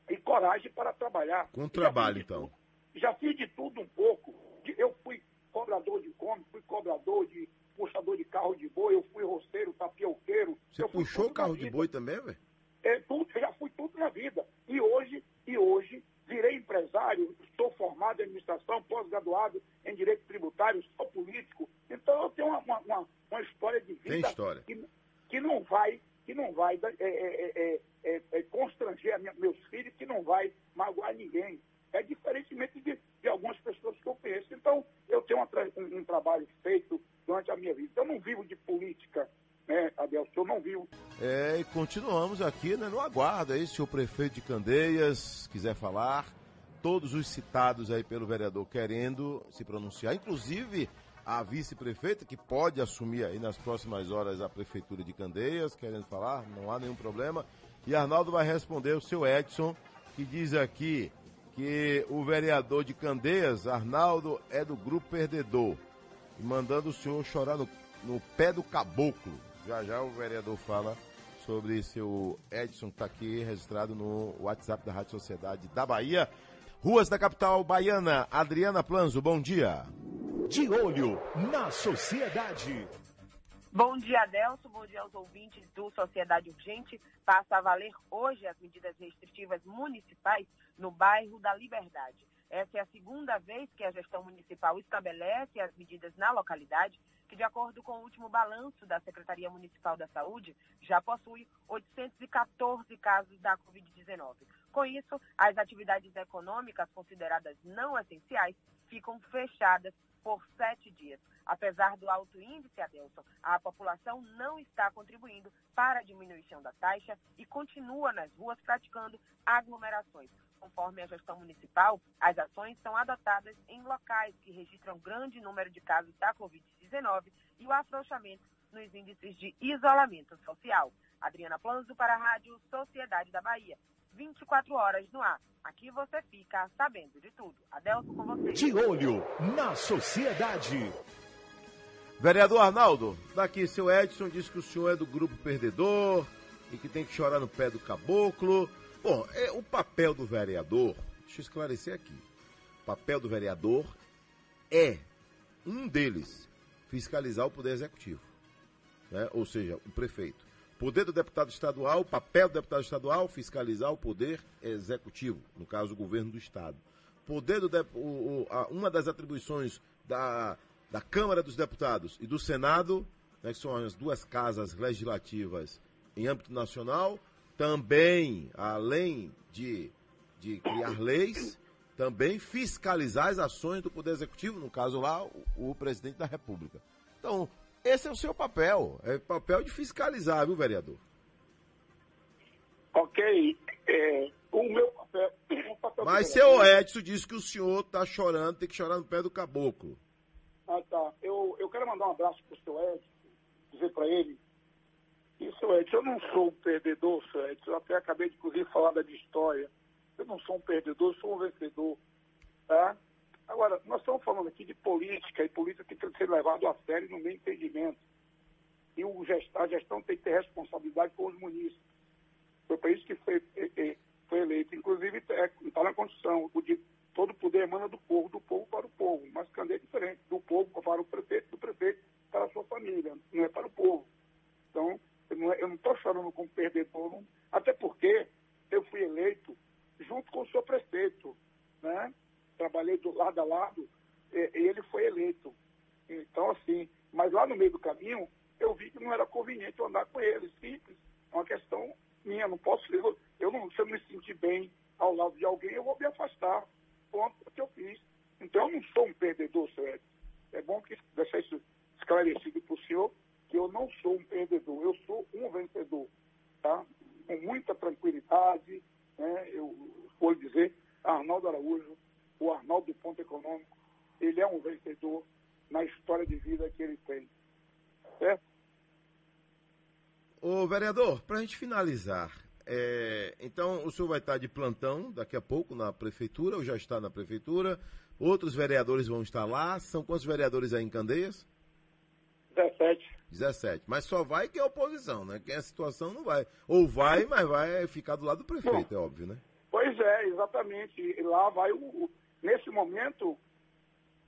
e, e coragem para trabalhar. Com trabalho, então. Já fiz de tudo um pouco. Eu fui cobrador de come, fui cobrador de puxador de carro de boi, eu fui roceiro, tapioqueiro. Você puxou tudo carro de boi também, velho? É, tudo, eu já fui tudo na vida. E hoje, e hoje, virei empresário, estou formado em administração, pós-graduado em direito tributário, sou político. Então eu tenho uma, uma, uma- uma história de vida Tem história. Que, que não vai, que não vai é, é, é, é, é, constranger minha- meus filhos, que não vai magoar ninguém. É diferentemente de, de algumas pessoas que eu conheço. Então, eu tenho uma um, um trabalho feito durante a minha vida. Eu não vivo de política, né, Adelson? Eu não vivo É, e continuamos aqui né, no aguardo aí, se o prefeito de Candeias quiser falar, todos os citados aí pelo vereador querendo se pronunciar, inclusive a vice-prefeita, que pode assumir aí nas próximas horas a prefeitura de Candeias, querendo falar, não há nenhum problema. E Arnaldo vai responder o seu Edson, que diz aqui que o vereador de Candeias, Arnaldo, é do grupo perdedor, e mandando o senhor chorar no, no pé do caboclo. Já já o vereador fala sobre seu Edson, que está aqui registrado no WhatsApp da Rádio Sociedade da Bahia. Ruas da capital baiana, Adriana Planzo, bom dia. De olho na sociedade. Bom dia, Adelso. Bom dia aos ouvintes do Sociedade Urgente. Passa a valer hoje as medidas restritivas municipais no bairro da Liberdade. Essa é a segunda vez que a gestão municipal estabelece as medidas na localidade, que, de acordo com o último balanço da Secretaria Municipal da Saúde, já possui 814 casos da Covid-19. Com isso, as atividades econômicas consideradas não essenciais ficam fechadas por sete dias. Apesar do alto índice, Adelson, a população não está contribuindo para a diminuição da taxa e continua nas ruas praticando aglomerações. Conforme a gestão municipal, as ações são adotadas em locais que registram grande número de casos da Covid-19 e o afrouxamento nos índices de isolamento social. Adriana Planzo para a Rádio Sociedade da Bahia. 24 horas no ar. Aqui você fica sabendo de tudo. Adelson com você. De olho na sociedade. Vereador Arnaldo, daqui seu Edson diz que o senhor é do grupo perdedor e que tem que chorar no pé do caboclo. Bom, é o papel do vereador, deixa eu esclarecer aqui. O papel do vereador é um deles fiscalizar o poder executivo, né? ou seja, o prefeito. Poder do deputado estadual, papel do deputado estadual, fiscalizar o poder executivo, no caso o governo do estado. Poder do o- o- a- uma das atribuições da, da Câmara dos Deputados e do Senado, né, que são as duas casas legislativas em âmbito nacional, também, além de, de criar leis, também fiscalizar as ações do Poder Executivo, no caso lá, o, o presidente da República. Então, esse é o seu papel, é o papel de fiscalizar, viu, vereador? Ok, é, o meu papel. O papel Mas seu Edson disse que o senhor está chorando, tem que chorar no pé do caboclo. Ah, tá. Eu, eu quero mandar um abraço pro seu Edson, dizer para ele. E, seu Edson, eu não sou um perdedor, seu Edson. Eu até acabei de, inclusive, falar da minha história. Eu não sou um perdedor, eu sou um vencedor. Tá? Agora, nós estamos falando aqui de política, e política tem que ser levado a sério no meu entendimento. E o a gestão tem que ter responsabilidade com os munícipes. Foi para isso que foi, eh, eh, foi eleito. Inclusive, está na Constituição, o todo poder emana do povo, do povo para o povo. Mas Candê é diferente, do povo para o prefeito, do prefeito para a sua família, não é para o povo. Então, eu não é- estou chorando como perdedor, não. até porque eu fui eleito junto com o seu prefeito, né? Trabalhei do lado a lado, e ele foi eleito. Então, assim, mas lá no meio do caminho, eu vi que não era conveniente eu andar com ele, simples. É uma questão minha, não posso, eu, eu não, se eu me sentir bem ao lado de alguém, eu vou me afastar. Ponto que eu fiz. Então, eu não sou um perdedor, senhor Edson. É bom que deixar isso esclarecido para o senhor, que eu não sou um perdedor, eu sou um vencedor, tá? Com muita tranquilidade, né? Eu vou dizer, Arnaldo Araújo, o Arnaldo do Ponto Econômico, ele é um vencedor na história de vida que ele tem. Certo? Ô, vereador, para a gente finalizar, é, então o senhor vai estar de plantão daqui a pouco na prefeitura, ou já está na prefeitura, outros vereadores vão estar lá, são quantos vereadores aí em Candeias? 17. 17, mas só vai quem é oposição, né? Quem é a situação não vai. Ou vai, mas vai ficar do lado do prefeito, é óbvio, né? Pois é, exatamente. E lá vai o. nesse momento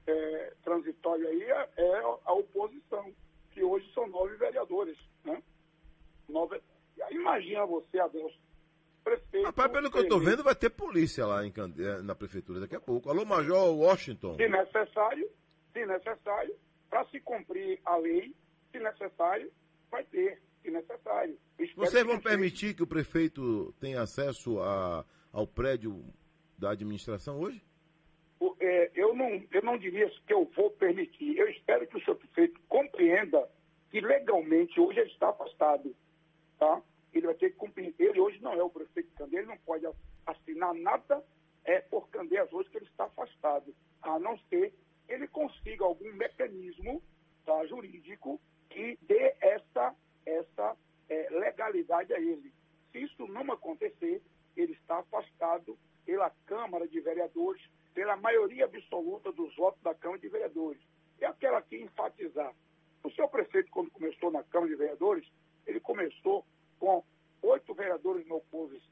é, transitório aí é, é a oposição, que hoje são nove vereadores. Né? Nove, imagina você, Adeus, prefeito. Rapaz, pelo que eu eleito, vendo, vai ter polícia lá em eh, na prefeitura daqui a pouco. Alô, Major Washington. Se necessário, se necessário, para se cumprir a lei, se necessário, vai ter, se necessário. Espero Vocês que vão não permitir que o prefeito tenha acesso a- ao prédio da administração hoje? É, eu, não, eu não diria que eu vou permitir. Eu espero que o senhor prefeito compreenda que legalmente hoje ele está afastado. Tá? Ele vai ter que cumprir. Ele hoje não é o prefeito de Candeias, ele não pode assinar nada é, por Candeias hoje que ele está afastado. A não ser ele consiga algum mecanismo tá, jurídico que dê essa, essa é, legalidade a ele. Se isso não acontecer, ele está afastado pela Câmara de Vereadores, pela maioria absoluta dos votos da Câmara de Vereadores. Eu quero aqui enfatizar. O seu prefeito, quando começou na Câmara de Vereadores, ele começou com oito vereadores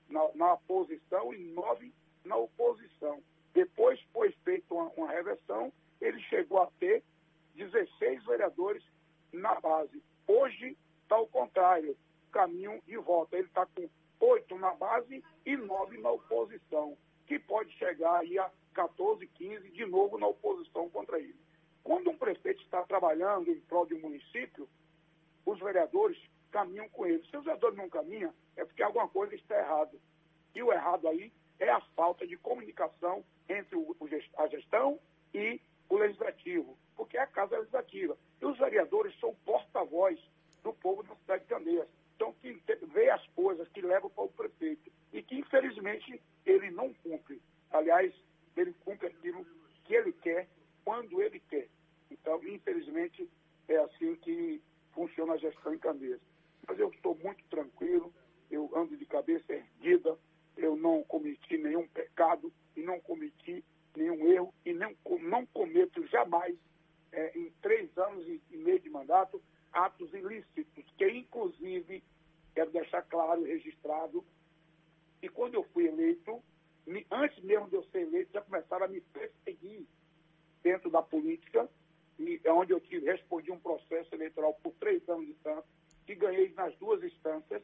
na, na oposição e nove na oposição. Depois foi feita uma, uma reversão, ele chegou a ter 16 vereadores na base. Hoje está o contrário, caminho de volta. Ele está com oito na base e nove na oposição, que pode chegar aí a 14, 15 de novo na oposição contra ele. Quando um prefeito está trabalhando em prol de um município, os vereadores caminham com ele. Se os vereadores não caminham, é porque alguma coisa está errada. E o errado aí é a falta de comunicação entre o- a gestão e o legislativo, porque é a casa legislativa. E os vereadores são porta-voz do povo da cidade de Candeias. Então, que vê as coisas que levam para o prefeito e que, infelizmente, ele não cumpre. Aliás, ele cumpre aquilo que ele quer, quando ele quer. Então, infelizmente, é assim que funciona a gestão em Candeias. Mas eu estou muito tranquilo, eu ando de cabeça erguida, eu não cometi nenhum pecado e não cometi nenhum erro e não, não cometo jamais, é, em três anos e e meio de mandato, atos ilícitos, que inclusive, quero deixar claro e registrado, que quando eu fui eleito, antes mesmo de eu ser eleito, já começaram a me perseguir dentro da política, é onde eu tive, respondi um processo eleitoral por três anos de tanto, que ganhei nas duas instâncias,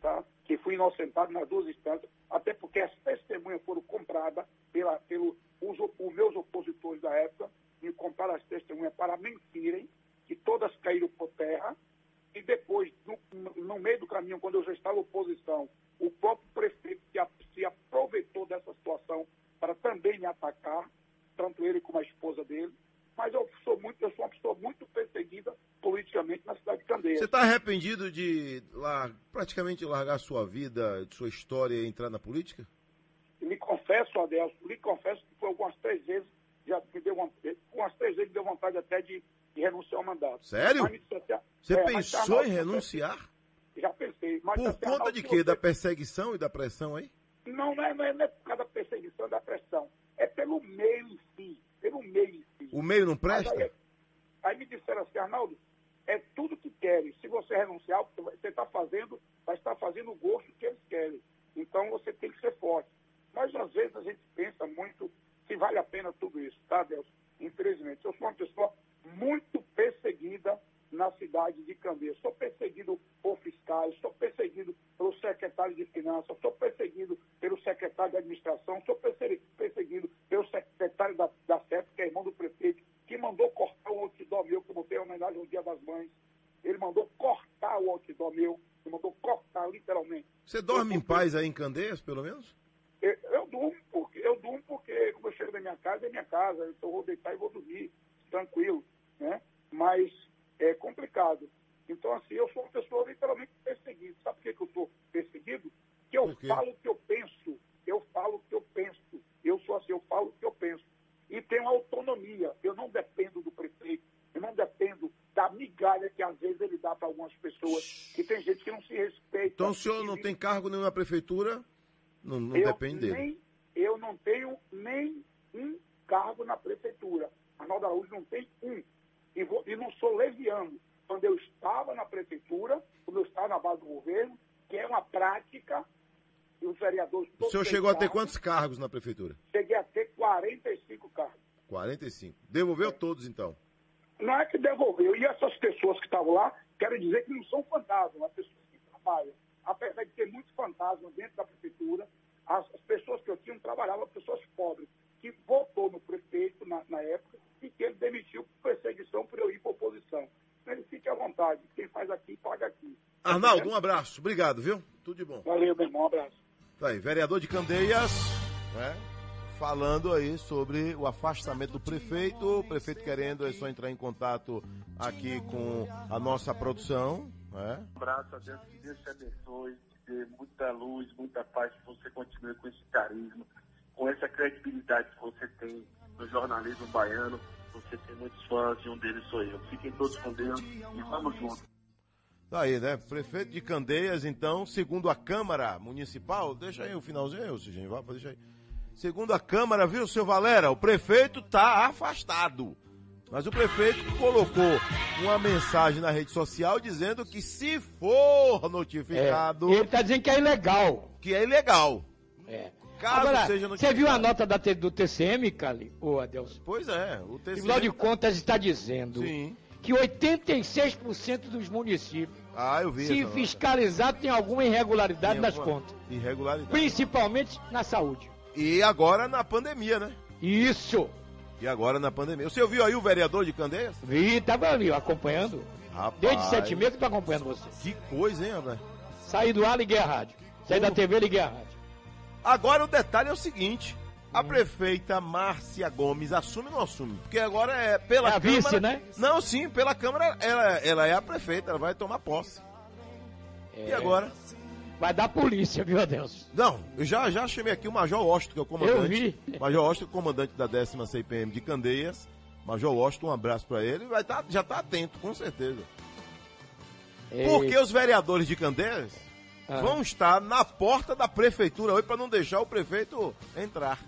tá? que fui inocentado nas duas instâncias, até porque as testemunhas foram compradas pela, pelo, os, os meus opositores da época, me compraram as testemunhas para mentirem, que todas caíram por terra, e depois, no, no- meio do caminho, quando eu já estava oposição, o próprio prefeito se, aproveitou dessa situação para também me atacar, tanto ele como a esposa dele. Mas eu sou, muito, eu sou uma pessoa muito perseguida politicamente na cidade de Candeias. Você está arrependido de lar- praticamente largar sua vida, sua história e entrar na política? lhe confesso, Adelso, lhe confesso que foi algumas três vezes, já me deu vontade, umas três vezes me deu vontade até de, de renunciar ao mandato. Sério? Mas me assim, Você é, mas pensou Arnaldo, em você- renunciar? Já pensei. Mas Por assim, conta de quê? você- Da perseguição e da pressão aí? Não, não é, não, é, não é por causa da perseguição, da pressão. É pelo meio em si. pelo meio. em si. O meio não presta? Aí, aí me disseram assim, Arnaldo, é tudo que querem. Se você renunciar, você está fazendo, vai estar fazendo o gosto que eles querem. Então você tem que ser forte. Mas às vezes a gente pensa muito se vale a pena tudo isso, tá, Deus? Infelizmente. Eu sou uma pessoa muito perseguida na cidade de Candeias. Sou perseguido por fiscais, sou perseguido pelo secretário de Finanças, sou perseguido pelo secretário de Administração, sou perse- perseguido pelo secretário da, da CEP, que é irmão do prefeito, que mandou cortar o outdoor meu, que eu botei em homenagem ao Dia das Mães. Ele mandou cortar o outdoor meu, ele mandou cortar literalmente. Você dorme em paz aí em Candeias, pelo menos? Eu, eu durmo porque eu durmo porque quando eu chego da minha casa é minha casa, então eu vou deitar e vou dormir tranquilo, né? Mas é complicado. Então assim, eu sou uma pessoa literalmente perseguida. Sabe por que, que eu sou perseguido? Que eu falo o que eu penso, eu falo o que eu penso. Eu sou assim, eu falo o que eu penso. E tenho autonomia. Eu não dependo do prefeito, eu não dependo da migalha que às vezes ele dá para algumas pessoas, que tem gente que não se respeita. Então o senhor não tem cargo nenhum na prefeitura? Não, não depende dele. nem- eu não tenho nem um cargo na prefeitura. Arnaldo Araújo não tem um. E, vou- e não sou leviano. Quando eu estava na prefeitura, quando eu estava na base do governo, que é uma prática, e os vereadores O senhor chegou a ter quantos cargos na prefeitura? Cheguei a ter 45 cargos. 45. Devolveu todos, então. Não é que devolveu. E essas pessoas que estavam lá, quero dizer que não são fantasmas, as pessoas que trabalham. Apesar de ter muitos fantasmas dentro da prefeitura, as, as pessoas que eu tinha trabalhavam pessoas pobres, que votou no prefeito na, na época e que ele demitiu por perseguição por eu ir para oposição. Então ele fique à vontade. Quem faz aqui, paga aqui. Arnaldo, um abraço. Obrigado, viu? Tudo de bom. Valeu, meu irmão. Um abraço. Tá aí, vereador de Candeias, né? Falando aí sobre o afastamento do prefeito. O prefeito querendo é só entrar em contato aqui com a nossa produção, né? Um abraço a Deus, que Deus te abençoe, te dê muita luz, muita paz, que você continue com esse carisma, com essa credibilidade que você tem no jornalismo baiano. Você tem muitos fãs e um deles sou eu. Fiquem todos com Deus e vamos juntos. Tá aí, né? Prefeito de Candeias, então, segundo a Câmara Municipal, deixa aí o finalzinho ô Cigenval, deixa aí. Segundo a Câmara, viu, seu Valera, o prefeito tá afastado. Mas o prefeito colocou uma mensagem na rede social dizendo que se for notificado. Ele tá dizendo que é ilegal. Que é ilegal. É. Caso Agora, seja você viu a nota da do TCM, Cali? Ô, Adelson? Pois é, o O TCM. Tribunal de Contas está dizendo Sim. que 86% dos municípios, Ah, eu vi se fiscalizar, tem alguma irregularidade Tem nas alguma contas. Irregularidade. Principalmente na saúde. E agora na pandemia, né? Isso. E agora na pandemia. Você ouviu aí o vereador de Candeias? Vi, tava ali, acompanhando. Rapaz. Desde sete meses que tô acompanhando você. Que coisa, hein, rapaz? Saí do ar, liguei a rádio. Saí da TV, liguei a rádio. Agora o detalhe é o seguinte. A prefeita Márcia Gomes assume ou não assume? Porque agora é pela É a Câmara. vice, né? Não, sim, pela Câmara ela, ela é a prefeita, ela vai tomar posse. E É. agora? Vai dar polícia, viu, Adelson? Não, eu já, já chamei aqui o Major Washington, que é o comandante. Eu vi. Major Washington, comandante da 10 CPM de Candeias. Major Washington, um abraço pra ele. Vai tá, já tá atento, com certeza. Porque os vereadores de Candeias Ah. vão estar na porta da prefeitura hoje para não deixar o prefeito entrar.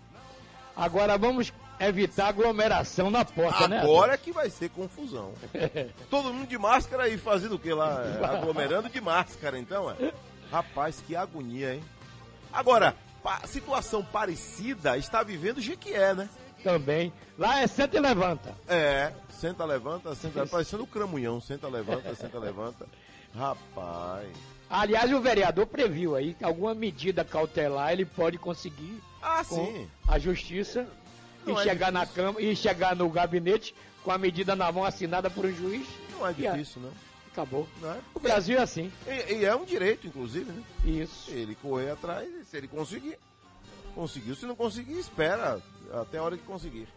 Agora vamos evitar aglomeração na porta, né? Agora é que vai ser confusão. Todo mundo de máscara e fazendo o que lá? É, Aglomerando de máscara, então, é? Rapaz, que agonia, hein? Agora, situação parecida está vivendo Jequié, né? Também. Lá é senta e levanta. É, senta, levanta, senta, levanta, parecendo o cramunhão, senta, levanta, senta, levanta. Rapaz. Aliás, o vereador previu aí que alguma medida cautelar ele pode conseguir Ah, com sim. a justiça Não e é chegar na cama e chegar no gabinete com a medida na mão assinada por um juiz. Não é difícil, não. Acabou. Não é? O Brasil é assim. E, e é um direito, inclusive, né? Isso. Ele correr atrás, se ele conseguir. Conseguiu. Se não conseguir, espera até a hora de conseguir.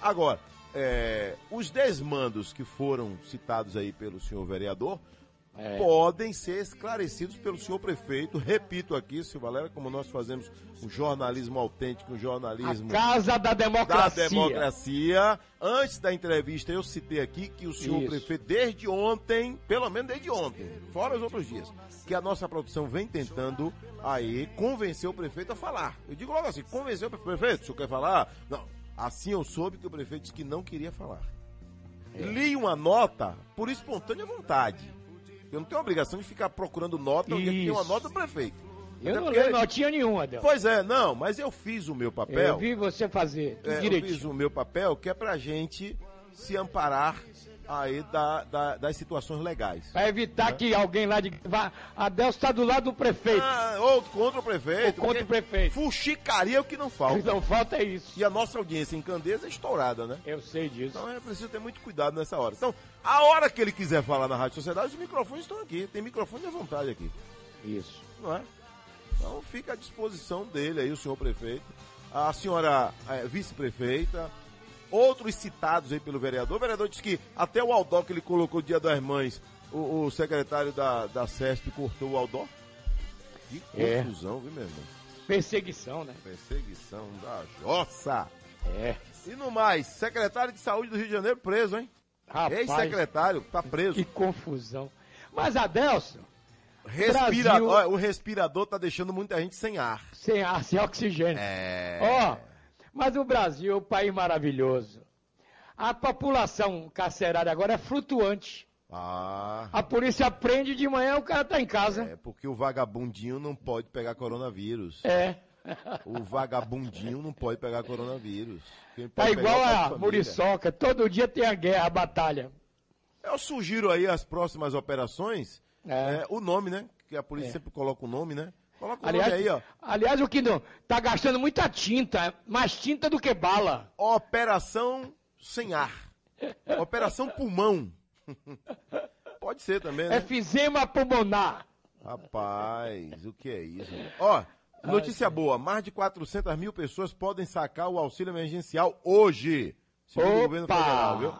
Agora, é, os desmandos que foram citados aí pelo senhor vereador É. podem ser esclarecidos pelo senhor prefeito. Repito aqui, senhor Valério, como nós fazemos um jornalismo autêntico, um jornalismo A casa da democracia. da democracia. Antes da entrevista, eu citei aqui que o senhor Isso. prefeito, desde ontem, pelo menos desde ontem, fora os outros dias, que a nossa produção vem tentando aí convencer o prefeito a falar. Eu digo logo assim, convencer o prefeito, o senhor quer falar? Não. Assim eu soube que o prefeito disse que não queria falar. É. Li uma nota por espontânea vontade. Eu não tenho obrigação de ficar procurando nota onde que tem uma nota do prefeito. Eu Até não porque- notinha nenhuma, Adelson. Pois é, não, mas eu fiz o meu papel. Eu vi você fazer É, eu direitinho. fiz o meu papel, que é pra gente se amparar aí da- da- das situações legais. Pra evitar que alguém lá de. Vá, Adelson está do lado do prefeito. Ah, ou contra o prefeito. Ou contra o prefeito. Fuxicaria é o que não falta. Não falta isso. E a nossa audiência em Candeias é estourada, né? Eu sei disso. Então é preciso ter muito cuidado nessa hora. Então, a hora que ele quiser falar na Rádio Sociedade, os microfones estão aqui. Tem microfone à vontade aqui. Isso. Não é? Então fica à disposição dele aí, o senhor prefeito. A senhora eh, vice-prefeita. Outros citados aí pelo vereador. O vereador disse que até o Aldó que ele colocou Dia das Mães, o, o secretário da, da CESP cortou o Aldó. Que É. confusão, viu, meu irmão? Perseguição, né? Perseguição da Jossa. É. E no mais, secretário de saúde do Rio de Janeiro preso, hein? Rapaz. Ex-secretário, tá preso. Que confusão. Mas, Adelson, Respirador, Brasil- o respirador tá deixando muita gente sem ar. sem ar, sem oxigênio. É. Ó, mas o Brasil é um país maravilhoso. A população carcerária agora é flutuante. Ah. A polícia prende de manhã, o cara tá em casa. É porque o vagabundinho não pode pegar coronavírus. É. O vagabundinho não pode pegar coronavírus. Tá pode pegar igual é a família. muriçoca, todo dia tem a guerra, a batalha. Eu sugiro aí as próximas operações, É. é, o nome, né? Que a polícia É. sempre coloca o nome, né? Coloca o Aliás, nome aí, ó. aliás, o que não, tá gastando muita tinta, mais tinta do que bala. Operação sem ar. Operação pulmão. Pode ser também, né? Efizema pulmonar. Rapaz, o que é isso? Ó, notícia boa: mais de 400 mil pessoas podem sacar o auxílio emergencial hoje, segundo Opa! o governo federal, viu?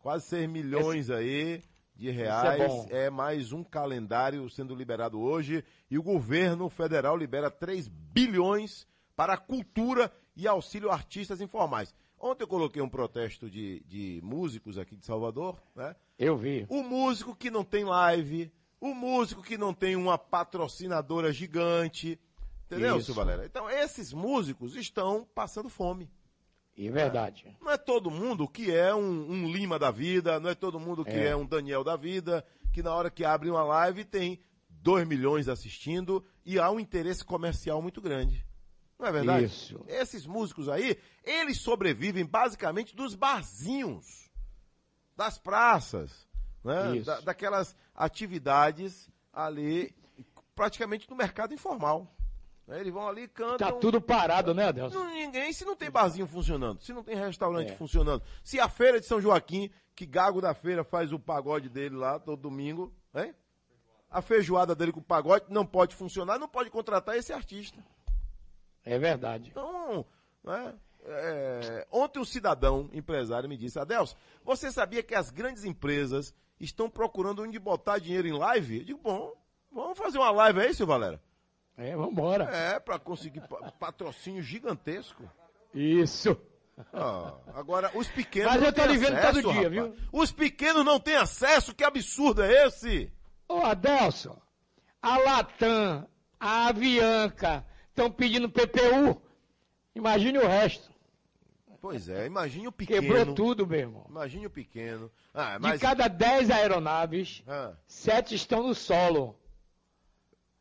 Quase 6 milhões aí de reais. é é mais um calendário sendo liberado hoje. E o governo federal libera 3 bilhões para cultura e auxílio a artistas informais. Ontem eu coloquei um protesto de, de músicos aqui de Salvador, né? Eu vi. O músico que não tem live, o músico que não tem uma patrocinadora gigante. Entendeu, Isso. Silvio Valera? Então, esses músicos estão passando fome. É verdade. Não é todo mundo que é um, um Lima da vida, não é todo mundo que é. É. um Daniel da vida, que na hora que abre uma live tem 2 milhões assistindo e há um interesse comercial muito grande. Não é verdade? Isso. Esses músicos aí, eles sobrevivem basicamente dos barzinhos, das praças, né? Da- daquelas atividades ali, praticamente no mercado informal. Né? Eles vão ali e cantam. Tá tudo parado, né, Adelson? Ninguém, se não tem barzinho funcionando, se não tem restaurante É. funcionando, se a feira de São Joaquim, que Gago da Feira faz o pagode dele lá todo domingo, hein? A feijoada dele com o pagode não pode funcionar, não pode contratar esse artista. É verdade. Então, né, é, ontem um cidadão empresário me disse, Adelson, você sabia que as grandes empresas estão procurando onde botar dinheiro em live? Eu digo, bom, vamos fazer uma live aí, seu Valera? É, vambora. É, para conseguir pa- patrocínio gigantesco. Isso. Ah, agora, os pequenos Mas não eu tô lhe vendo acesso, todo dia, rapaz. viu? Os pequenos não têm acesso, que absurdo é esse? Ô, Adelson, a Latam, a Avianca estão pedindo PPU. Imagine o resto. Pois é, imagine o pequeno. Quebrou tudo, meu irmão. Imagine o pequeno. Ah, De mas... cada 10 aeronaves, Ah, sete estão no solo.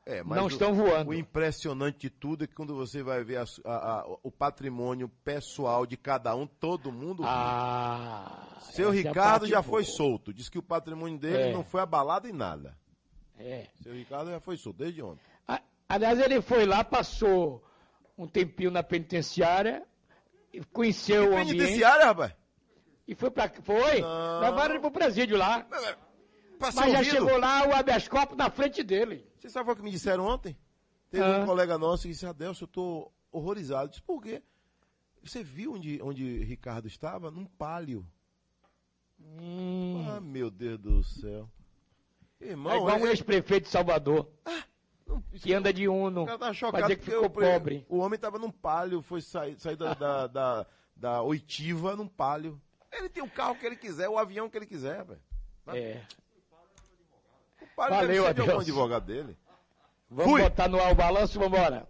É, não o- estão voando. O impressionante de tudo é que quando você vai ver a a- a- o patrimônio pessoal de cada um, todo mundo. Ah, Seu é Ricardo já boa. foi solto. Diz que o patrimônio dele É. não foi abalado em nada. É. Seu Ricardo já foi solto desde ontem. Aliás, ele foi lá, passou um tempinho na penitenciária, e conheceu o ambiente. Penitenciária, rapaz? E foi pra. Foi? Não. Levaram ele pro presídio lá. Ser Mas já ouvido. chegou lá o habeas corpus na frente dele. Você sabe o que me disseram ontem? Teve Ah. um colega nosso que disse, Adelson, eu tô horrorizado. Eu disse, por quê? Você viu onde, onde Ricardo estava? Num palio. Hum. Ah, meu Deus do céu. Irmão, é igual um é- ex-prefeito de Salvador. que anda de Uno. O cara tá chocado que porque ficou pobre. O homem tava num palio, foi sair, sair da, da, da, da oitiva num palio. Ele tem o carro que ele quiser, o avião que ele quiser, velho. É. Deve Valeu, de Adelson. advogado dele. Vamos Fui. botar no ar o balanço, vambora.